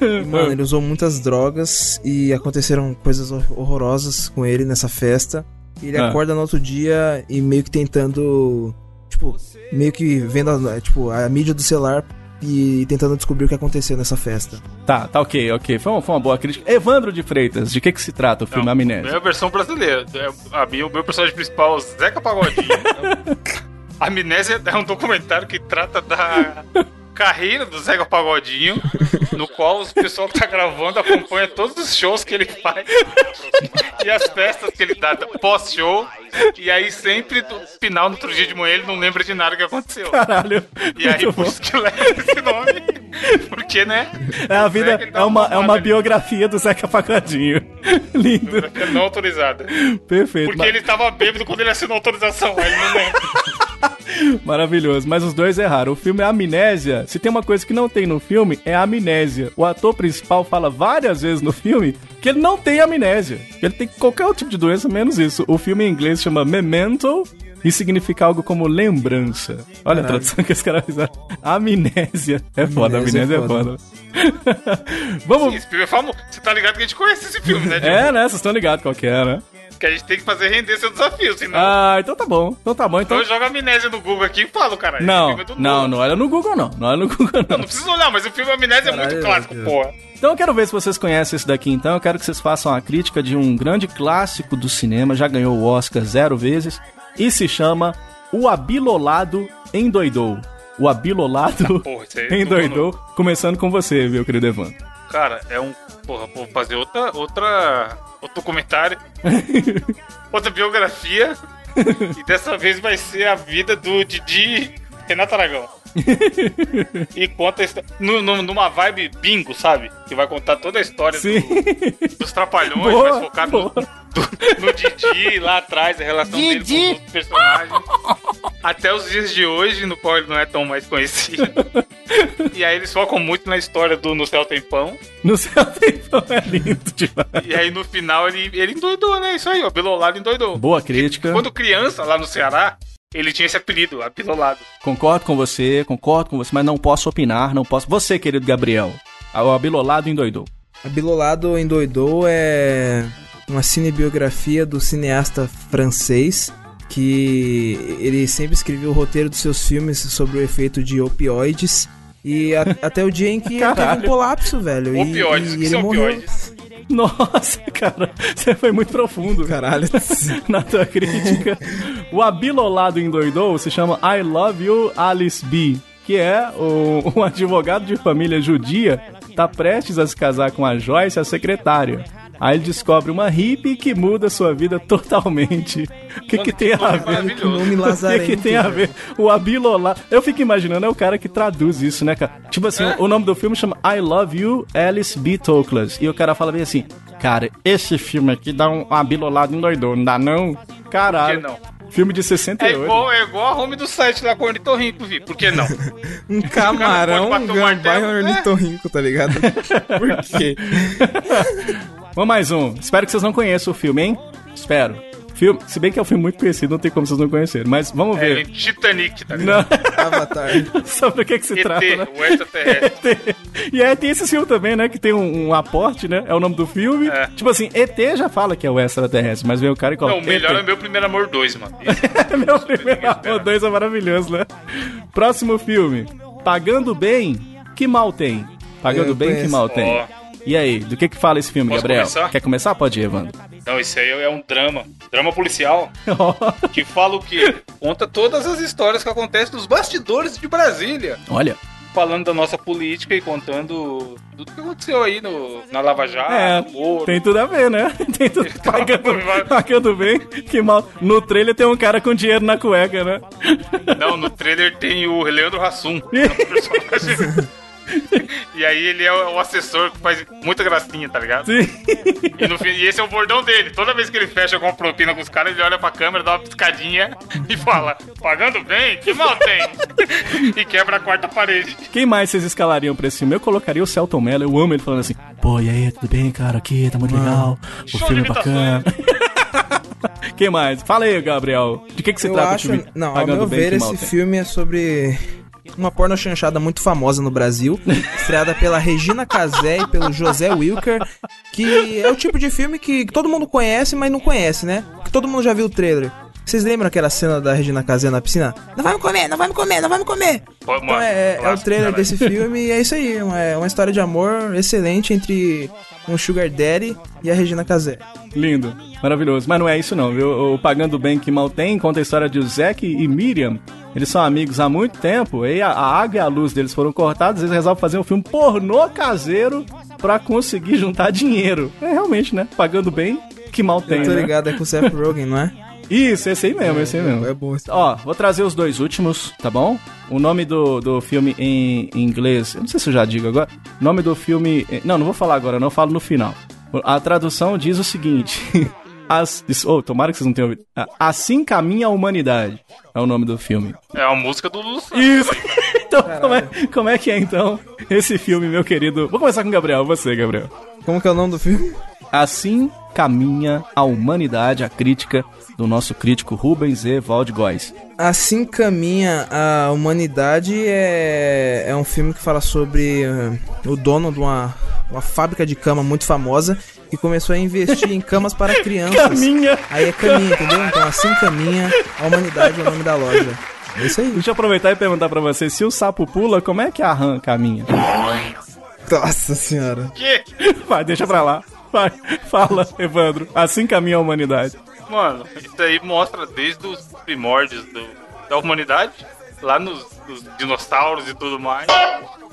E, mano, ele usou muitas drogas e aconteceram coisas hor- horrorosas com ele nessa festa. E ele Ah. acorda no outro dia e meio que tentando. Tipo, meio que vendo a, tipo, a mídia do celular e tentando descobrir o que aconteceu nessa festa. Tá, tá ok, ok. Foi uma, foi uma boa crítica. Evandro de Freitas, de que, que se trata o filme Não, Amnésia? É a versão brasileira. É, A minha, o meu personagem principal, Zeca Pagodinho. Amnésia é um documentário que trata da carreira do Zeca Pagodinho, no qual o pessoal que tá gravando acompanha todos os shows que ele faz e as festas que ele dá pós-show. E aí sempre no final, no outro dia de manhã, ele não lembra de nada que aconteceu. Caralho. E aí por bom. isso que leva esse nome. Porque, né? É a vida, Zeca, dá é uma, é uma biografia do Zeca Pagodinho. Lindo. Não autorizada. Perfeito. Porque ma- ele tava bêbado quando ele assinou a autorização, aí ele não lembra. Maravilhoso. Mas os dois erraram. O filme é Amnésia. Se tem uma coisa que não tem no filme, é a amnésia. O ator principal fala várias vezes no filme que ele não tem amnésia. Ele tem qualquer outro tipo de doença, menos isso. O filme em inglês chama Memento. E significa algo como lembrança. Olha a tradução que esse cara fizeram. Amnésia. É foda, Amnésia amnésia é é foda. foda. Vamos. Esse filme é famoso. Você tá ligado que a gente conhece esse filme, né, Diogo? É, né? Vocês estão ligados qual que é, né? Que a gente tem que fazer render seu desafio, senão. Ah, então tá bom. Então tá bom. Então Então... eu jogo amnésia no Google aqui e falo, cara. esse Não, filme é do não, não olha no Google, não. Não olha no Google, não. Não precisa olhar, mas o filme Amnésia é muito Caralho, clássico, porra. Então eu quero ver se vocês conhecem esse daqui, então. Eu quero que vocês façam a crítica de um grande clássico do cinema, já ganhou o Oscar zero vezes, e se chama O Abilolado Endoidou. O Abilolado Endoidou. Começando com você, viu, querido Evandro? Cara, é um. Porra, vou fazer outra. outra. Outro documentário. outra biografia. e dessa vez vai ser a vida do Didi Renato Aragão. E conta nu- nu- numa vibe bingo, sabe? Que vai contar toda a história do- dos trapalhões, Boa, vai focar no, do- no Didi lá atrás, a relação dele com os outros personagens. Até os dias de hoje, no qual ele não é tão mais conhecido. E aí eles focam muito na história do No Céu Tem Pão. No céu tem pão, é lindo demais. E aí no final ele, ele endoidou, né? Isso aí, ó. Bilolado endoidou. Boa crítica. Quando criança, lá no Ceará, ele tinha esse apelido, Abilolado. Concordo com você, concordo com você, mas não posso opinar, não posso. Você, querido Gabriel, o Abilolado endoidou. A Bilolado Endoidou é uma cinebiografia do cineasta francês que ele sempre escreveu o roteiro dos seus filmes sobre o efeito de opioides e a- até o dia em que ele teve Caralho. um colapso, velho. e- Opioides, e, o que ele são morreu. opioides? Nossa, cara, você foi muito profundo. Caralho. Na tua crítica. O Abilolado endoidou se chama I Love You Alice B, que é o, um advogado de família judia tá prestes a se casar com a Joyce, a secretária. Aí ele descobre uma hippie que muda sua vida totalmente. O que, que tem a ver? maravilhoso. Nome O que, lazarento. que tem a ver? O Abilolado. Eu fico imaginando, é o cara que traduz isso, né, cara? Tipo assim, o nome do filme chama I Love You, Alice B. Toklas. E o cara fala bem assim: Cara, esse filme aqui dá um abilolado endoidou, não dá não? Caralho. Por que não? Filme de É 68. igual, é igual a home do site lá com o ornitorrinco, vi. Por que não? Um camarão, um gambá e um ornitorrinco, tá ligado? Por quê? Vamos mais um. Espero que vocês não conheçam o filme, hein? Espero. Filme, se bem que é um filme muito conhecido, não tem como vocês não conhecerem. Mas vamos É, ver. ele- Titanic, tá ligado? Não. Avatar. Sobre o que, que se ET, trata, né? o extraterrestre. E aí tem esse filme também, né? Que tem um, um aporte, né? É o nome do filme. É. Tipo assim, ET já fala que é o extraterrestre, mas vem o cara e Não, coloca. o melhor ET. é meu primeiro amor 2, mano. Meu primeiro amor 2 é maravilhoso, né? Próximo filme. Pagando bem, que mal tem? Pagando Eu bem, que mal tem? Ó. E aí, do que que fala esse filme, Posso Gabriel? começar? Quer começar? Pode ir, Evandro. Não, isso aí é um drama. Drama policial. Que fala o quê? Conta todas as histórias que acontecem nos bastidores de Brasília. Olha, Falando da nossa política e contando tudo que aconteceu aí no, na Lava Jato, é, no Moro. tem tudo a ver, né? Tem tudo pagando, pagando bem, que mal. No trailer tem um cara com dinheiro na cueca, né? Não, no trailer tem o Leandro Hassum. e aí ele é o assessor que faz muita gracinha, tá ligado? Sim. E, no fim- e esse é o bordão dele. Toda vez que ele fecha alguma propina com os caras, ele olha pra câmera, dá uma piscadinha e fala: Pagando bem? Que mal tem? e quebra a quarta parede. Quem mais vocês escalariam pra esse filme? Eu colocaria o Celton Mello, eu amo ele falando assim, pô, e aí, tudo bem, cara? Aqui, tá muito legal. O Show filme é bacana. Quem mais? Fala aí, Gabriel. De que que se Eu trata acho, o filme? não, ao Pagando meu bem, ver, esse tem? filme é sobre uma porno chanchada muito famosa no Brasil, estreada pela Regina Casé e pelo José Wilker, que é o tipo de filme que todo mundo conhece, mas não conhece, né? Que todo mundo já viu o trailer. Vocês lembram aquela cena da Regina Casé na piscina? Não vai me comer, não vai me comer, não vai me comer. Pô, Então mano, é, é o trailer caralho. desse filme e é isso aí, é é uma história de amor excelente entre um Sugar Daddy e a Regina Casé. Lindo, maravilhoso. Mas não é isso não, viu? O Pagando Bem Que Mal Tem conta a história de Zack e Miriam. Eles são amigos há muito tempo, e a, a água e a luz deles foram cortados, eles resolvem fazer um filme pornô caseiro pra conseguir juntar dinheiro. É realmente, né? Pagando bem, que mal tem, Eu tô né? ligado, é com o Seth Rogen, não é? Isso, esse aí mesmo, esse aí mesmo. É bom. Ó, vou trazer os dois últimos, tá bom? O nome do, do filme em inglês, eu não sei se eu já digo agora. O nome do filme. Não, não vou falar agora, não eu falo no final. A tradução diz o seguinte. As, isso- oh, tomara que vocês não tenham ouvido. Assim caminha a humanidade. É o nome do filme. É a música do Lulu Santos. Isso! Então, como é, como é que é então esse filme, meu querido? Vou começar com o Gabriel, você, Gabriel. Como que é o nome do filme? Assim caminha a humanidade, a crítica do nosso crítico Rubens E. Góes. Assim caminha a humanidade é, é um filme que fala sobre eh, o dono de uma, uma fábrica de cama muito famosa que começou a investir em camas para crianças. Caminha! Aí é caminha, entendeu? Então assim caminha a humanidade é o nome da loja. É isso aí. Deixa eu aproveitar e perguntar pra você, se o sapo pula, como é que a rã caminha? Nossa senhora. Que? Vai, deixa pra lá. Vai, fala, Evandro. Assim caminha a humanidade. Mano, isso aí mostra desde os primórdios do- da humanidade, lá nos, nos dinossauros e tudo mais,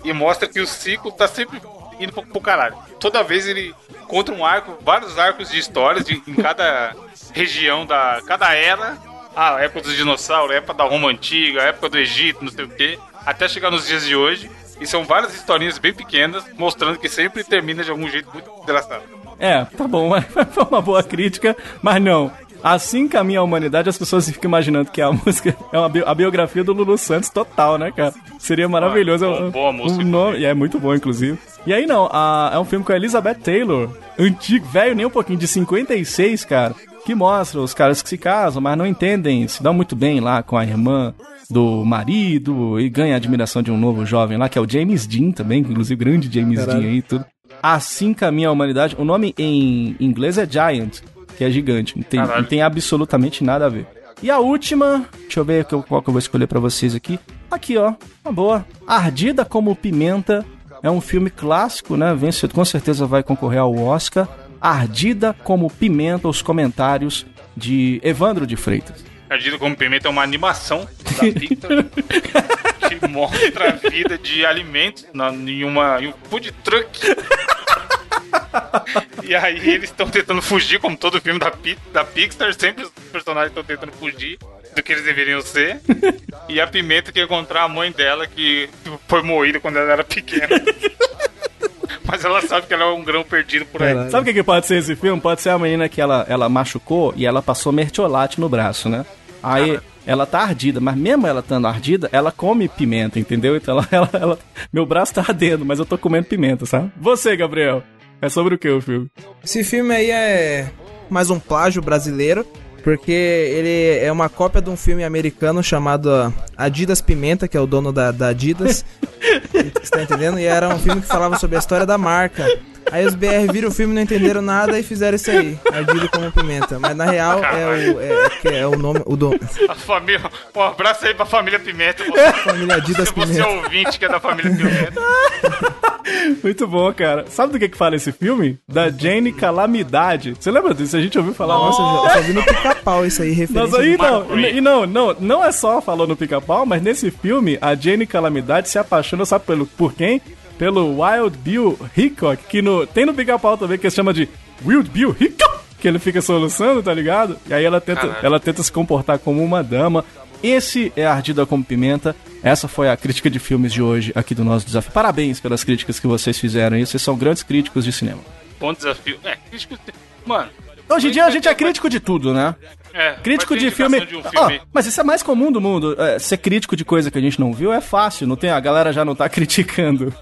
e mostra que o ciclo tá sempre indo pro, pro caralho. Toda vez ele encontra um arco, vários arcos de histórias de- em cada região da. cada era. Ah, época dos dinossauros, época da Roma Antiga, época do Egito, não sei o quê. até chegar nos dias de hoje. E são várias historinhas bem pequenas, mostrando que sempre termina de algum jeito muito engraçado. É, tá bom, foi uma boa crítica, mas não. Assim caminha a humanidade, as pessoas ficam imaginando que a música é uma bi a biografia do Lulu Santos total, né, cara? Seria maravilhoso. Ah, bom, boa um música, nome, e é muito bom, inclusive. E aí, não, a- é um filme com a Elizabeth Taylor, antigo, velho, nem um pouquinho, de 56, cara, que mostra os caras que se casam, mas não entendem, se dão muito bem lá com a irmã do marido e ganha a admiração de um novo jovem lá, que é o James Dean também, inclusive grande James Caralho. Dean aí e tudo. Assim caminha a humanidade. O nome em inglês é Giant, que é gigante. Não tem, não tem absolutamente nada a ver. E a última, deixa eu ver qual qual que eu vou escolher pra vocês aqui. Aqui, ó, uma boa. Ardida como Pimenta é um filme clássico, né? Vence, com certeza vai concorrer ao Oscar. Ardida como Pimenta, os comentários de Evandro de Freitas. Ardido como Pimenta é uma animação da Pixar que mostra a vida de alimentos na, em, uma, em um food truck. E aí eles estão tentando fugir, como todo filme da, da Pixar, sempre os personagens estão tentando fugir do que eles deveriam ser. E a Pimenta quer encontrar a mãe dela, que foi moída quando ela era pequena. Mas ela sabe que ela é um grão perdido por aí. Sabe o que, que pode ser esse filme? Pode ser a menina que ela, ela machucou e ela passou mertiolate no braço, né? Aí ela tá ardida, mas mesmo ela estando ardida, ela come pimenta, entendeu? Então ela, ela, ela- Meu braço tá ardendo, mas eu tô comendo pimenta, sabe? Você, Gabriel. É sobre o que o filme? Esse filme aí é mais um plágio brasileiro, porque ele é uma cópia de um filme americano chamado Adidas Pimenta, que é o dono da, da Adidas. Você tá entendendo? E era um filme que falava sobre a história da marca. Aí os BR viram o filme, não entenderam nada e fizeram isso aí, Ardido como Pimenta. Mas na real é o, é, é que é o nome, o dono. A família. Um abraço aí pra família Pimenta. Você, Família Adidas você é Pimenta. ouvinte que é da família Pimenta. Muito bom, cara. Sabe do que que fala esse filme? Da Jane Calamidade. Você lembra disso? A gente ouviu falar. Nossa, eu já- eu só vi no pica-pau isso aí, referência. Mas aí não, e não, não, não é só falou no pica-pau, mas nesse filme a Jane Calamidade se apaixona, sabe pelo, por quem? Pelo Wild Bill Hickok, que no, tem no pica-pau também, que se chama de Wild Bill Hickok, que ele fica soluçando, tá ligado? E aí ela tenta, Caralho. ela tenta se comportar como uma dama. Esse é Ardida como Pimenta. Essa foi a crítica de filmes de hoje aqui do nosso desafio. Parabéns pelas críticas que vocês fizeram aí. Vocês são grandes críticos de cinema. Bom desafio. É, crítico. Mano. Hoje em dia a gente é crítico de tudo, né? É, Crítico de filme. De um filme. Ó, mas isso é mais comum do mundo. É, ser crítico de coisa que a gente não viu é fácil. Não tem, a galera já não tá criticando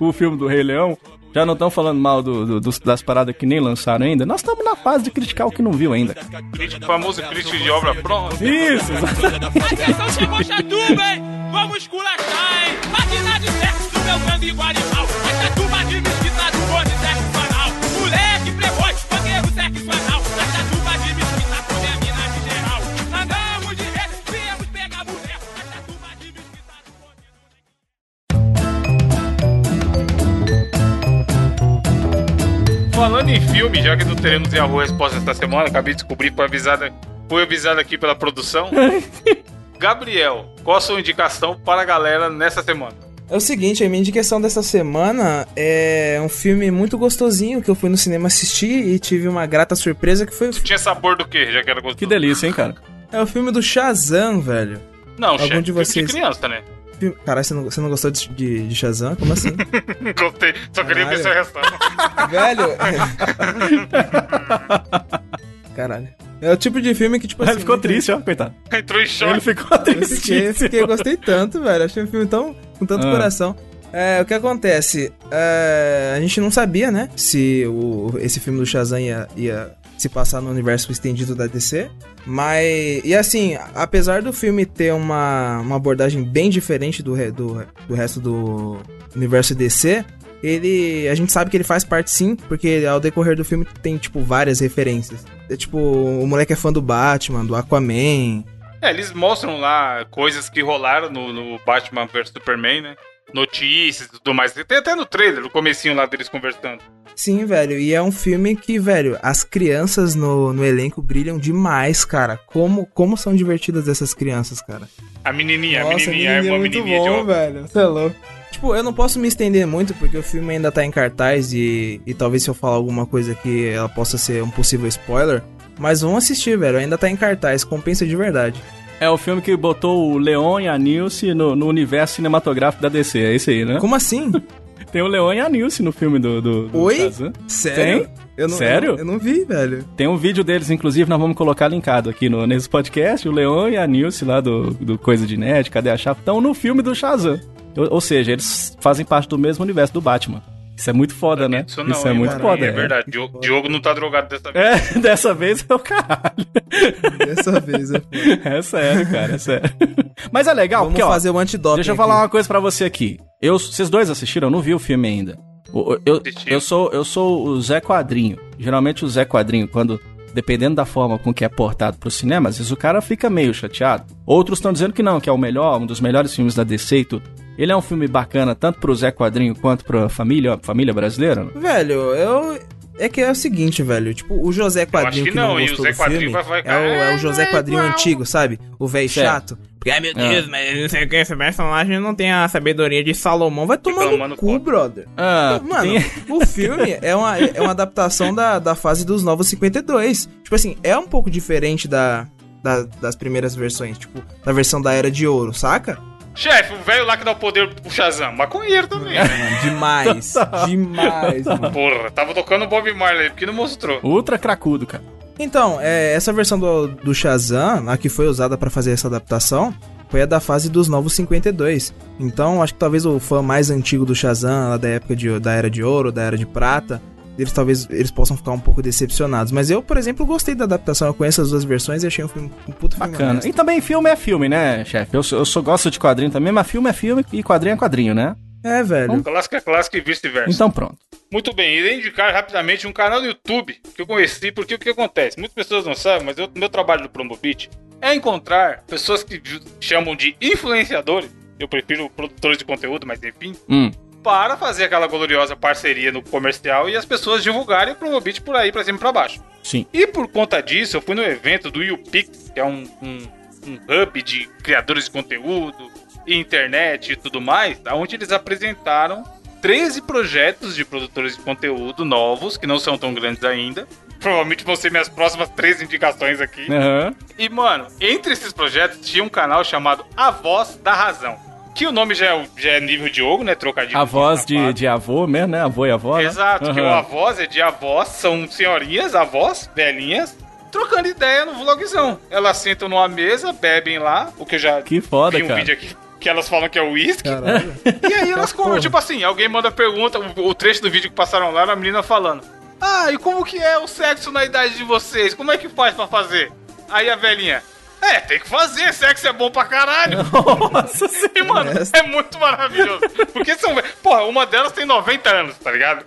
o, o filme do Rei Leão. Já não estão falando mal do- do- das paradas que nem lançaram ainda. Nós estamos na fase de criticar o que não viu ainda. Crítico, famoso crítico de obra pronta. Isso, Atenção, chegou Chatuba, hein? Vamos esculachar, hein? Máquina de sexo do meu grande Guarimal. A Chatuba de Falando em filme, já que não teremos Yahoo Resposta esta semana, acabei de descobrir, foi avisado, foi avisado aqui pela produção. Gabriel, qual a sua indicação para a galera nessa semana? É o seguinte, a minha indicação dessa semana é um filme muito gostosinho que eu fui no cinema assistir e tive uma grata surpresa que foi o Tinha sabor do quê? Já que era gostoso. Que delícia, hein, cara? É o filme do Shazam, velho. Não, Algum chefe, de filme vocês- de criança, né? Caralho, você não, você não gostou de, de, de Shazam? Como assim? Gostei, só queria ver sua reação. velho! Caralho. É o tipo de filme que, tipo assim. Ele ficou triste, ó, coitado. Entrou em choque. Ele ficou triste. fiquei, eu fiquei- eu gostei tanto, velho. Achei um filme tão. com tanto Ah. coração. É, o que acontece? É, a gente não sabia, né? Se o, esse filme do Shazam ia, ia se passar no universo estendido da DC. Mas. E assim, apesar do filme ter uma, uma abordagem bem diferente do, do, do resto do universo DC. Ele. A gente sabe que ele faz parte sim, porque ao decorrer do filme tem, tipo, várias referências. É, tipo, o moleque é fã do Batman, do Aquaman, É, eles mostram lá coisas que rolaram no, no Batman vs Superman, né? Notícias e tudo mais. Tem até no trailer, no comecinho lá deles conversando. Sim, velho, e é um filme que, velho, as crianças no, no elenco brilham demais, cara. Como, como são divertidas essas crianças, cara. A menininha, a Nossa, menininha, menininha é é uma muito menininha de bom, óculos. velho. Você é louco. Tipo, eu não posso me estender muito porque o filme ainda tá em cartaz e, e talvez se eu falar alguma coisa que ela possa ser um possível spoiler. Mas vão assistir, velho. Ainda tá em cartaz, compensa de verdade. É o filme que botou o Leon e a Nilce no, no universo cinematográfico da DC, é esse aí, né? Como assim? Tem o Leon e a Nilce no filme do, do, do Oi? Shazam. Sério? Tem? Eu não, Sério? Eu, eu não vi, velho. Tem um vídeo deles, inclusive, nós vamos colocar linkado aqui no, nesse podcast. O Leon e a Nilce lá do, do Coisa de Nerd, Cadê a Chave? Estão no filme do Shazam. Ou, ou seja, eles fazem parte do mesmo universo do Batman. Isso é muito foda, né? Isso não, é hein, muito mano? foda. É verdade. Diogo, Diogo não tá drogado dessa vez. É, dessa vez é o caralho. Dessa vez é É sério, cara, é sério. Mas é legal, Vamos porque, ó, fazer o antidoping Deixa eu aqui. falar uma coisa pra você aqui. Eu, vocês dois assistiram? Eu não vi o filme ainda. O- Eu, eu, sou, eu sou o Zé Quadrinho. Geralmente o Zé Quadrinho, quando. Dependendo da forma com que é portado pro cinema, às vezes o cara fica meio chateado. Outros estão dizendo que não, que é o melhor, um dos melhores filmes da DC e tudo. Ele é um filme bacana tanto pro Zé Quadrinho quanto pra família, família brasileira? não? Velho, eu. É que é o seguinte, velho. Tipo, o José Quadrinho que que, não, não, e o gostou Zé do filme vai- vai- é, o, é o José é Quadrinho antigo, sabe? O velho chato. Porque, ai meu Ah. Deus, mas não sei o que, esse personagem não tem a sabedoria de Salomão. Vai tomar no cu, brother. Ah, Mano, tem- o filme é uma, é uma adaptação da, da fase dos Novos 52. Tipo assim, é um pouco diferente da, da- das primeiras versões. Tipo, da versão da Era de Ouro, saca? Chefe, o velho lá que dá o poder pro Shazam. Maconheiro também. né? Demais. demais, mano. Porra, tava tocando Bob Marley, porque não mostrou. Ultra cracudo, cara. Então, é, essa versão do, do Shazam, a que foi usada pra fazer essa adaptação, foi a da fase dos Novos 52. Então, acho que talvez o fã mais antigo do Shazam, lá da época de, da Era de Ouro, da Era de Prata, eles talvez eles possam ficar um pouco decepcionados. Mas eu, por exemplo, gostei da adaptação. Eu conheço as duas versões e achei um, filme, um puto filme Bacana. honesto. E também filme é filme, né, chefe? Eu, sou- eu sou, gosto de quadrinho também, mas filme é filme e quadrinho é quadrinho, né? É, velho. Clássico é clássico e vice-versa. Então pronto. Muito bem, irei indicar rapidamente um canal no YouTube que eu conheci, porque o que acontece? Muitas pessoas não sabem, mas eu, meu trabalho do Promobit é encontrar pessoas que chamam de influenciadores, eu prefiro produtores de conteúdo, mas enfim, Hum. Para fazer aquela gloriosa parceria no comercial e as pessoas divulgarem o Promobit por aí, pra cima e pra baixo. Sim. E por conta disso, eu fui no evento do YouPix, que é um, um, um hub de criadores de conteúdo, internet e tudo mais, onde eles apresentaram 13 projetos de produtores de conteúdo novos, que não são tão grandes ainda. Provavelmente vão ser minhas próximas três indicações aqui. Aham. E, mano, entre esses projetos tinha um canal chamado A Voz da Razão. Que o nome já é, já é nível Diogo, né? Trocadilho. A voz de, de avô mesmo, né? Avô e avó. né? Exato, que o Aham. avós é de avós, são senhorinhas, avós, velhinhas, trocando ideia no vlogzão. Elas sentam numa mesa, bebem lá, o que eu já Que foda, vi um cara. vídeo aqui que elas falam que é uísque. E aí elas contam, tipo assim, alguém manda pergunta, o, o trecho do vídeo que passaram lá, era a menina falando: Ah, e como que é o sexo na idade de vocês? Como é que faz pra fazer? Aí a velhinha. É, tem que fazer, sexo é bom pra caralho. Nossa E, mano, é muito maravilhoso. Porque são. Porra, uma delas tem 90 anos, tá ligado?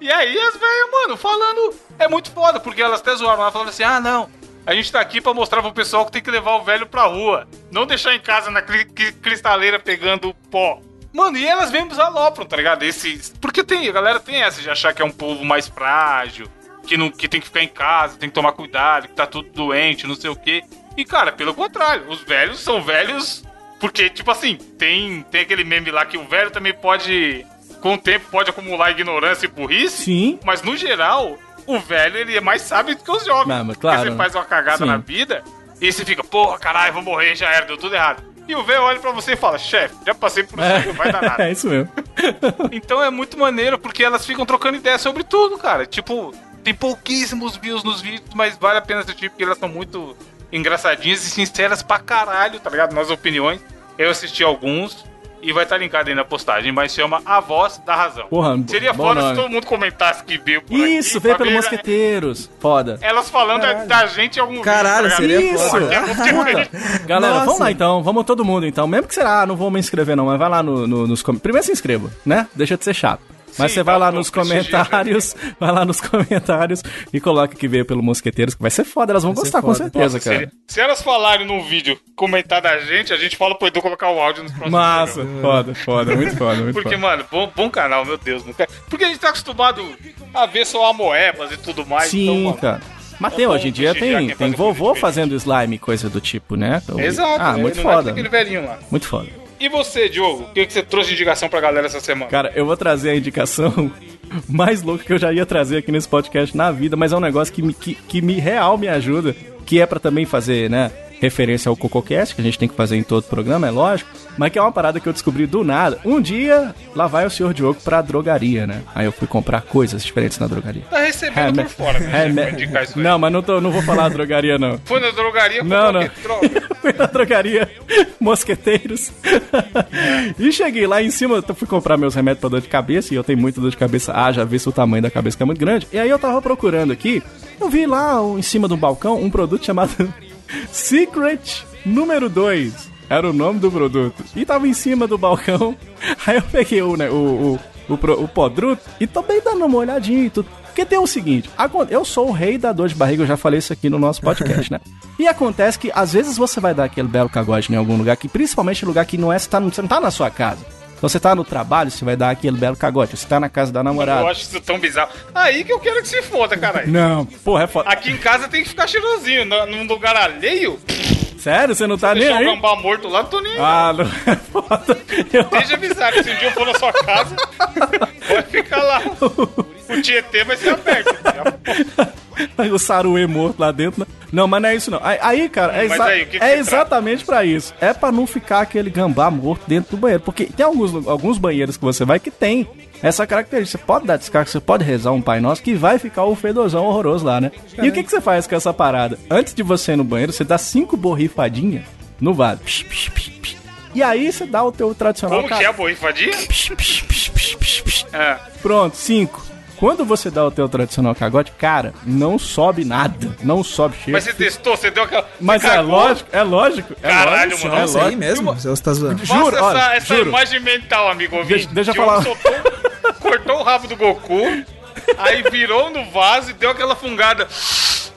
E aí as velhas, mano, falando. É muito foda, porque elas até zoaram lá, falando assim: ah, não. A gente tá aqui pra mostrar pro pessoal que tem que levar o velho pra rua. Não deixar em casa na cri- cri- cristaleira pegando pó. Mano, e elas mesmo alopram, tá ligado? Esses. Porque tem, a galera tem essa de achar que é um povo mais frágil, que, não, que tem que ficar em casa, tem que tomar cuidado, que tá tudo doente, não sei o quê. E, cara, pelo contrário, os velhos são velhos. Porque, tipo assim, tem, tem aquele meme lá que o velho também pode. Com o tempo pode acumular ignorância e burrice. Sim. Mas no geral, o velho ele é mais sábio do que os jovens. Não, mas claro, Porque você faz uma cagada Sim. na vida e você fica, porra, caralho, vou morrer, já era, deu tudo errado. E o velho olha pra você e fala, chefe, já passei por isso, aí, não vai dar nada. É isso mesmo. Então é muito maneiro porque elas ficam trocando ideia sobre tudo, cara. Tipo, tem pouquíssimos views nos vídeos, mas vale a pena assistir porque elas são muito engraçadinhas e sinceras pra caralho, tá ligado? Nas opiniões. Eu assisti alguns e vai estar linkado aí na postagem, mas chama A Voz da Razão. Porra, Seria foda nome. se todo mundo comentasse que viu por Isso, aqui, veio pelo ver Mosqueteiros. Foda. Elas falando da, da gente em algum Caralho, vídeo, tá seria Isso! foda. É. Galera, Nossa. vamos lá então, vamos todo mundo então. Mesmo que será, ah, não vou me inscrever não, mas vai lá no, no- nos comentários. Primeiro se inscreva, né? Deixa de ser chato. Mas Sim, você vai dá lá nos prestigiar, comentários, vai lá nos comentários e coloca que veio pelo Mosqueteiros, que vai ser foda, elas vão Vai gostar com certeza, Nossa, cara. seria- se elas falarem num vídeo comentar da gente, a gente fala pro Edu colocar o áudio nos próximos Massa, programas. foda, foda, muito foda, muito Porque, foda. mano, bom, bom canal, meu Deus. Não quer- Porque a gente tá acostumado a ver só amoebas e tudo mais. Sim, então, mano, cara. Mas é tem, hoje em dia tem, tem vovô fazendo slime, coisa do tipo, né? Então, Exato. Ah, é, muito é foda. aquele velhinho lá. Muito foda. E você, Diogo? O que, que você trouxe de indicação pra galera essa semana? Cara, eu vou trazer a indicação mais louca que eu já ia trazer aqui nesse podcast na vida, mas é um negócio que me, que, que me real me ajuda, que é pra também fazer, né? referência ao CocoCast, que a gente tem que fazer em todo programa, é lógico, mas que é uma parada que eu descobri do nada. Um dia, lá vai o senhor Diogo pra drogaria, né? Aí eu fui comprar coisas diferentes na drogaria. Tá recebendo Remé- por fora, né? aí. Não, mas não, tô, não vou falar drogaria, não. Foi na drogaria, Não, não. Fui na drogaria Mosqueteiros. e cheguei lá em cima, fui comprar meus remédios pra dor de cabeça, e eu tenho muita dor de cabeça. Ah, já vi se o tamanho da cabeça que é muito grande. E aí eu tava procurando aqui, eu vi lá em cima um balcão um produto chamado Secret número 2. Era o nome do produto. E tava em cima do balcão. Aí eu peguei o, né, o, o, o, o podruto e tô bem dando uma olhadinha e tudo. Porque tem o seguinte, eu sou o rei da dor de barriga, eu já falei isso aqui no nosso podcast, né? E acontece que às vezes você vai dar aquele belo cagode em algum lugar, que principalmente lugar que não é, você, tá, você não tá na sua casa. Então você tá no trabalho, você vai dar aquele belo cagote. Você tá na casa da Eu namorada. acho isso tão bizarro. Aí que eu quero que se foda, caralho. Não, porra, é foda. Aqui em casa tem que ficar cheirosinho. no- Num lugar alheio, Sério, você não tá nem deixar o aí? gambá morto lá, não tô nem aí. Ah, não é foda. Eu- Deixa avisar que se um dia eu for na sua casa, vai ficar lá. O Tietê vai ser aberto. o Saruê morto lá dentro. né? Não, mas não é isso não. Aí, cara, é, exa- aí, que que é exatamente pra isso. É pra não ficar aquele gambá morto dentro do banheiro. Porque tem alguns, alguns banheiros que você vai que tem essa característica. Você pode dar descarga, você pode rezar um Pai Nosso que vai ficar o fedorzão horroroso lá, né? E o que, que você faz com essa parada? Antes de você ir no banheiro, você dá cinco borrifadinhas no vaso. Psh, psh, psh, psh. E aí você dá o teu tradicional... Como que é a borrifadinha? É. Pronto, cinco. Quando você dá o teu tradicional cagote, cara, não sobe nada. Não sobe cheiro. Mas você testou, você deu aquela. Mas é cagou? lógico, é lógico. É Caralho, lógico, mano. É Isso aí mesmo? Você tá zoando. Juro, Faça olha, essa, essa juro. imagem mental, amigo ouvinte. Deixa- deixa eu falar. soltou- cortou o rabo do Goku, aí virou no vaso e deu aquela fungada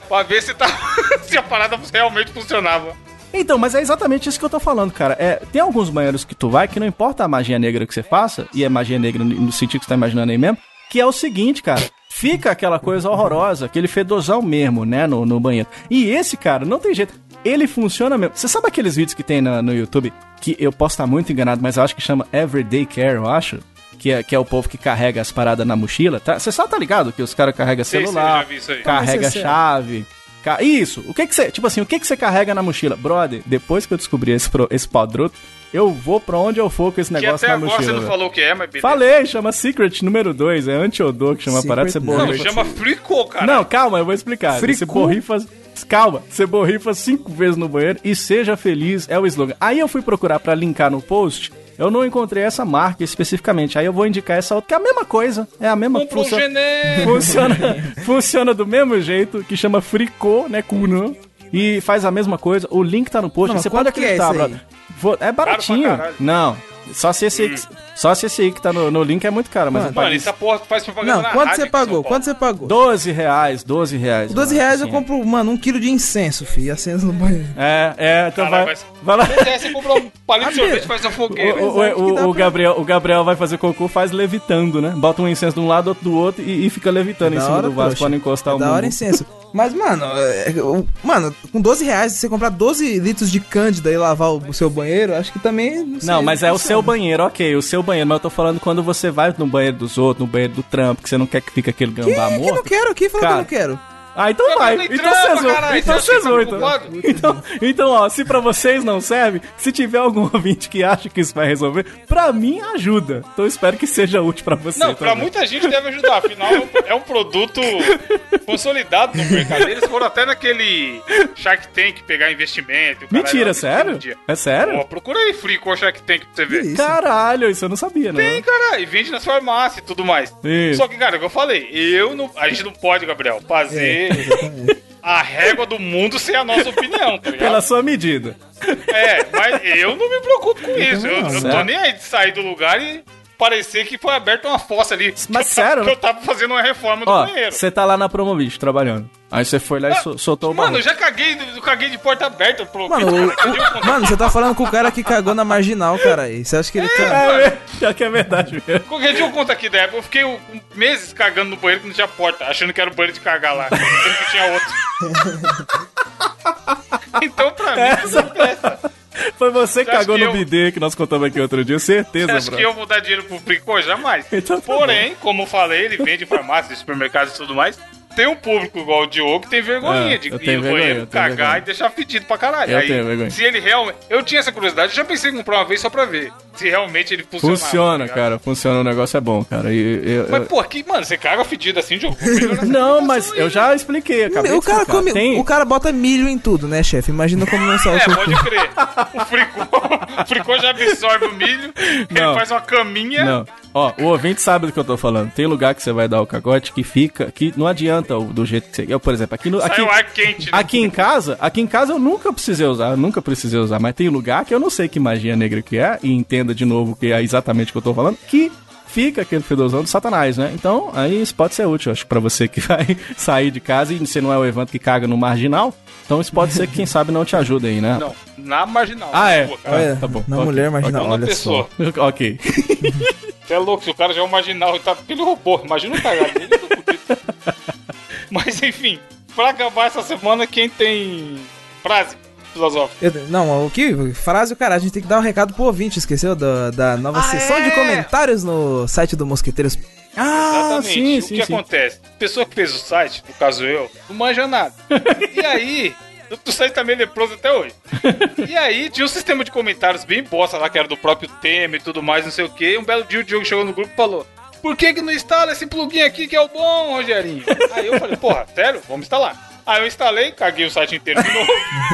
pra ver se, tá, se a parada realmente funcionava. Então, mas é exatamente isso que eu tô falando, cara. É, tem alguns banheiros que tu vai que não importa a magia negra que você faça, e é magia negra no no sentido que você tá imaginando aí mesmo, que é o seguinte, cara. Fica aquela coisa horrorosa, aquele fedozão mesmo, né, no, no banheiro. E esse, cara, não tem jeito. Ele funciona mesmo. Você sabe aqueles vídeos que tem na- no YouTube, que eu posso estar muito enganado, mas eu acho que chama Everyday Care, eu acho? Que é, que é o povo que carrega as paradas na mochila. Tá? Você só tá ligado que os caras carregam celular, isso carrega chave. ca- Isso, o que que você, tipo assim, o que que você carrega na mochila? Brother, depois que eu descobri esse, pro- esse podruto, eu vou pra onde eu for com esse Que negócio até na agora mochila. você não falou o que é, mas beleza. Falei, chama Secret número 2, é anti-odor que chama a Secret parada, você não. Não, borrifa. chama fricô, cara. Não, calma, eu vou explicar. Você Fricô? borrifa. Calma, você borrifa cinco vezes no banheiro e seja feliz é o slogan. Aí eu fui procurar pra linkar no post, eu não encontrei essa marca especificamente. Aí eu vou indicar essa outra, que é a mesma coisa, é a mesma Comprou um função- genérico. funciona, funciona do mesmo jeito, que chama Fricô, né, Kuno, e faz a mesma coisa. O link tá no post, Não, você pode que é acreditar, aí? brother. É baratinho. não, só se esse aí, que- só se esse aí que tá no, no link é muito caro, mas eu Mano, paguei essa porra faz propaganda Não, quanto você em pagou? Quanto você pagou? 12 reais, 12 reais. 12 eu reais acho, eu compro, mano, um quilo de incenso, filho. Acendo no banheiro. É, é, então Caralho, vai, mas- vai lá. É, você comprou um palito de sorvete e faz uma O, fogueira. o- o- que dá o pra- Gabriel, o Gabriel vai fazer cocô, faz levitando, né? Bota um incenso de um lado, outro do outro e, e fica levitando em Da cima hora, do vaso pra não encostar É o da hora mundo. incenso. Mas, mano, é, eu- mano, com 12 reais, você comprar 12 litros de cândida e lavar o, o seu banheiro, acho que também. sei, Não, mas é o funciona. Seu banheiro, ok, o seu banheiro, mas eu tô falando quando você vai no banheiro dos outros, no banheiro do trampo, que você não quer que fique aquele Que, gambá que morto. não quero, quem falou Cara, que eu não quero? Ah, então Eu vai. Então cesou. caralho, Então você acha que cesou, tá então. então. Então, ó, se pra vocês não serve, se tiver algum ouvinte que acha que isso vai resolver, pra mim ajuda. Então eu espero que seja útil pra você. Não, pra também. muita gente deve ajudar. Afinal, é um- é produto consolidado no mercado. Eles foram até naquele Shark Tank pegar investimento. e o caralho, Mentira, sério? um. É sério? Pô, procura aí Frico Shark Tank pra você ver. isso? Caralho, isso eu não sabia, não. Tem, cara, e vende nas farmácias e tudo mais. Isso. Só que, cara, é o que eu falei, eu não. A gente não pode, Gabriel, fazer a régua do mundo sem a nossa opinião, tá ligado? Pela sua medida. É, mas eu não me preocupo com isso. Eu, não, eu tô certo. nem aí de sair do lugar e parecer que foi aberta uma fossa ali. Mas eu, sério? Que eu tava fazendo uma reforma do Ó, banheiro. você tá lá na Promovid trabalhando. Aí você foi lá e sol- soltou o Mano, eu já caguei, eu caguei de porta aberta pro Mano, o- o- mano, você tá falando com o cara que cagou na marginal, cara. aí. Você acha que ele tá. É, já que é verdade mesmo. Qualquer dia eu conto aqui da época. Eu fiquei um- meses cagando no banheiro que não tinha porta, achando que era o banheiro de cagar lá, sendo que tinha outro. então, pra mim, não presta. Foi você que cagou que no eu- bidê que nós contamos aqui outro dia, certeza, Você acha bro. que eu vou dar dinheiro pro Fricô? Jamais. Então tá Porém, como eu falei, ele vende farmácias, supermercados e tudo mais. Tem um público igual o Diogo que tem vergonha É, de ir no vergonha, banheiro, cagar vergonha. e deixar fedido pra caralho. Eu Aí, tenho vergonha. Se ele realmente. Eu tinha essa curiosidade, eu já pensei em comprar uma vez só pra ver. Se realmente ele funcionava. Funciona, tá cara. Funciona, o negócio é bom, cara. E, eu- Mas, eu- pô, que, mano, você caga fedido assim, Diogo? Não, mas eu já expliquei, acabei o de cara come, Tem- o cara bota milho em tudo, né, chefe? Imagina como não sai o É, cocô. pode crer. O fricô, o fricô já absorve o milho, Não. ele faz uma caminha. Não. Ó, o ouvinte sabe do que eu tô falando. Tem lugar que você vai dar o cagote que fica, que não adianta o- do jeito que você. Eu, por exemplo, aqui no. Aqui, ar quente. né? aqui em casa, aqui em casa eu nunca precisei usar, eu nunca precisei usar, mas tem lugar que eu não sei que magia negra que é, e entenda de novo que é exatamente o que eu tô falando, que fica aquele fedorzão do satanás, né? Então, aí isso pode ser útil, acho, pra você que vai sair de casa e você não é o Evandro que caga no marginal. Então isso pode ser que, quem sabe, não te ajude aí, né? Não, na marginal. Ah, na é? rua, cara. Olha, tá bom. na Ok, mulher marginal, ok. Uma olha pessoa. só. ok. Você é louco, se o cara já é um marginal e tá. Ele roubou. Imagina o cagar dele. Mas enfim, pra acabar essa semana, quem tem frase filosófica? Eu- não, o que? Frase o cara, a gente tem que dar um recado pro ouvinte, esqueceu da, da nova Ah, sessão de é? comentários no site do Mosqueteiros. Ah, Exatamente. sim, o sim, que sim. acontece? A pessoa que fez o site, no caso eu, não manja nada. e aí, o site tá meio leproso até hoje. E aí, tinha um sistema de comentários bem bosta lá, que era do próprio tema e tudo mais, não sei o quê. E um belo dia o Diogo chegou no grupo e falou: Por que, que não instala esse plugin aqui que é o bom, Rogerinho? Aí eu falei: Porra, sério? Vamos instalar. Aí eu instalei, caguei o site inteiro de novo.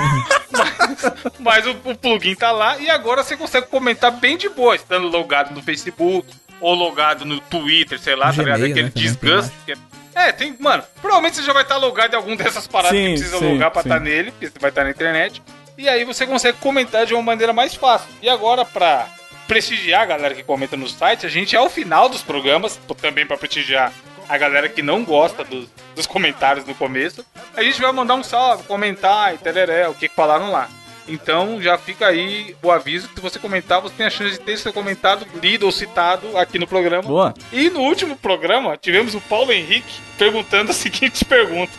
mas mas o, o plugin tá lá e agora você consegue comentar bem de boa, estando logado no Facebook ou logado no Twitter, sei lá, tá ligado? Gmail, Aquele né, desgaste. que é- É, tem, mano, provavelmente você já vai estar logado em algum dessas paradas Sim, que precisa sim, logar pra estar nele, porque você vai estar na internet. E aí você consegue comentar de uma maneira mais fácil. E agora, pra prestigiar a galera que comenta no site, a gente, ao final dos programas, também pra prestigiar a galera que não gosta dos, dos comentários no começo, a gente vai mandar um salve, comentar e tereré, o que que falaram lá. Então já fica aí o aviso que se você comentar, você tem a chance de ter seu comentário lido ou citado aqui no programa. Boa. E no último programa, tivemos o Paulo Henrique perguntando a seguinte pergunta.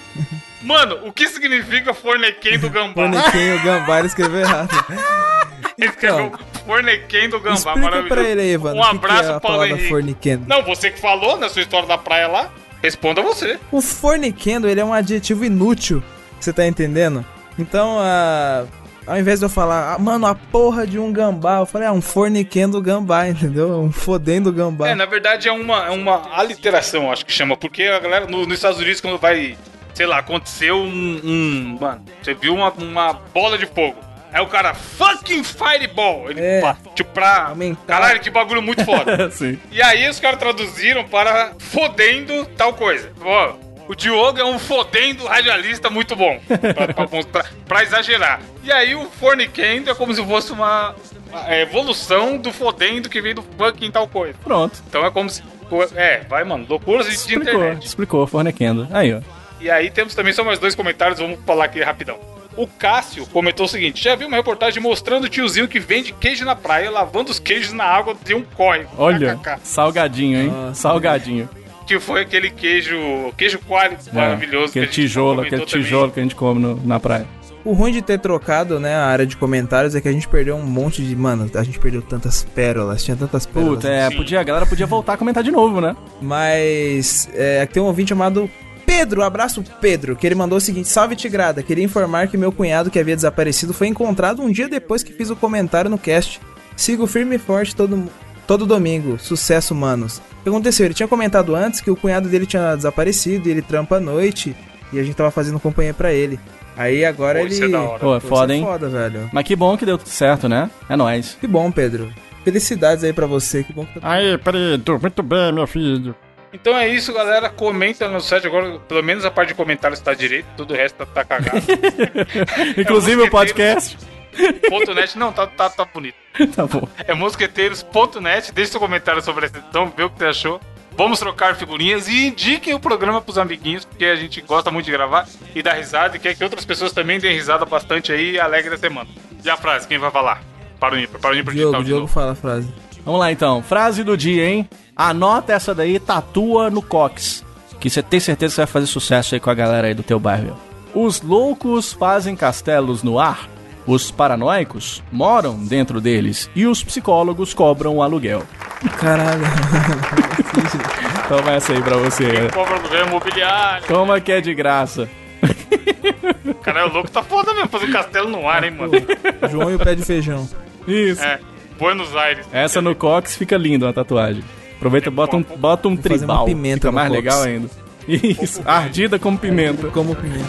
Mano, o que significa fornequém do gambá? Fornequinho, o Gambá, ele escreveu errado. Ele escreveu fornequém do gambá, Explica maravilhoso. pra ele aí, Evandro. Um o que que abraço, é a Paulo Henrique. forniquendo. Não, você que falou na sua história da praia lá, responda você. O forniquendo, ele é um adjetivo inútil, você tá entendendo? Então, ah, ao invés de eu falar, ah, mano, a porra de um gambá, eu falei, ah, um forniquendo gambá, entendeu? Um fodendo gambá. É, na verdade é uma, é uma aliteração, acho que chama, porque a galera no- nos Estados Unidos, quando vai, sei lá, aconteceu um. um- mano, você viu uma, uma bola de fogo. Aí o cara, fucking fireball! Ele, É. pá, tipo, pra. Caralho, que bagulho muito foda. Sim. E aí os caras traduziram para fodendo tal coisa. Ó, o Diogo é um fodendo radialista muito bom. Pra, pra- pra- pra exagerar. E aí o forniquendo é como se fosse uma é, evolução do fodendo que vem do fucking tal coisa. Pronto. Então é como se. É, vai, mano, loucuras de Explicou, internet. explicou, fornequendo. Aí, ó. E aí temos também só mais dois comentários, vamos falar aqui rapidão. O Cássio comentou o seguinte: já viu uma reportagem mostrando o tiozinho que vende queijo na praia, lavando os queijos na água de um córrego. Olha, KKK. salgadinho, hein? Salgadinho. Que foi aquele queijo, queijo maravilhoso. Aquele que a gente tijolo, aquele também. tijolo que a gente come no- na praia. O ruim de ter trocado, né, a área de comentários é que a gente perdeu um monte de. Mano, a gente perdeu tantas pérolas, tinha tantas pérolas. Puta, é, podia, a galera podia voltar a comentar de novo, né? Mas é, tem um ouvinte chamado Pedro, abraço Pedro, que ele mandou o seguinte: Salve Tigrada, queria informar que meu cunhado que havia desaparecido foi encontrado um dia depois que fiz o comentário no cast. Sigo firme e forte todo, todo domingo. Sucesso, manos. O que aconteceu? Ele tinha comentado antes que o cunhado dele tinha desaparecido e ele trampa à noite e a gente tava fazendo companhia pra ele. Aí agora Pô, ele. isso é da hora. Pô, é Pô, foda, hein? É foda, velho. Mas que bom que deu tudo certo, né? É nóis. Que bom, Pedro. Felicidades aí pra você. Que bom que tá Aí, Pedro, muito bem, meu filho. Então é isso, galera. Comenta no site agora. Pelo menos a parte de comentários tá direito, todo o resto tá, tá cagado. Inclusive É o podcast. Ponto .net, não, tá, tá, tá bonito. tá bom. É mosqueteiros.net. Deixe seu comentário sobre essa edição, vê o que você achou. Vamos trocar figurinhas e indiquem o programa pros amiguinhos, porque a gente gosta muito de gravar e dar risada e quer que outras pessoas também deem risada bastante aí e alegre a semana. E a frase, quem vai falar? Para o ímpar, para o ímpar Diogo, Diogo fala a frase. Vamos lá então. Frase do dia, hein? Anota essa daí, tatua no cox. Que você tem certeza que você vai fazer sucesso aí com a galera aí do teu bairro. Os loucos fazem castelos no ar. Os paranoicos moram dentro deles. E os psicólogos cobram o aluguel. Caralho. Toma essa aí pra você. Quem compra governo imobiliário. Toma que é de graça. Caralho, o louco tá foda mesmo, fazer um castelo no ar, hein, mano. João e o pé de feijão. Isso. É, Buenos Aires. Essa no Cox fica linda uma tatuagem. Aproveita e bota um, bota um tribal. uma pimenta fica mais legal ainda. Isso, ardida como pimenta. Como pimenta.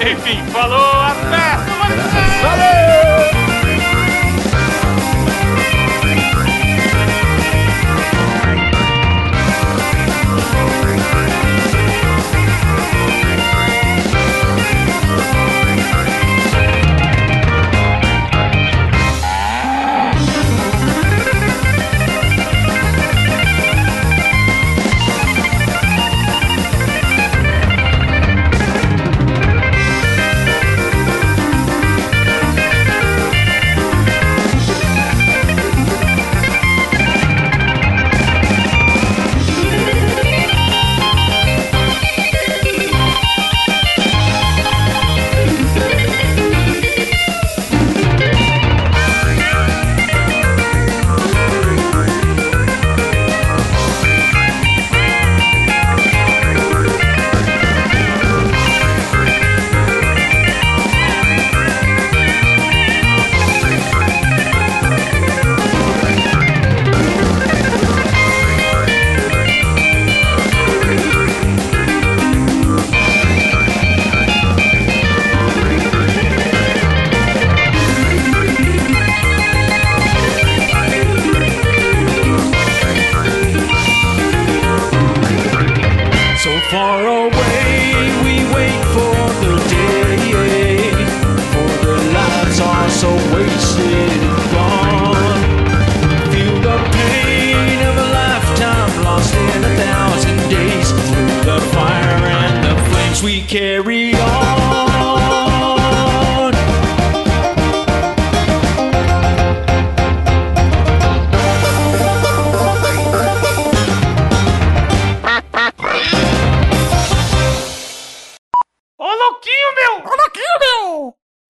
Enfim, falou, até semana que vem. Valeu!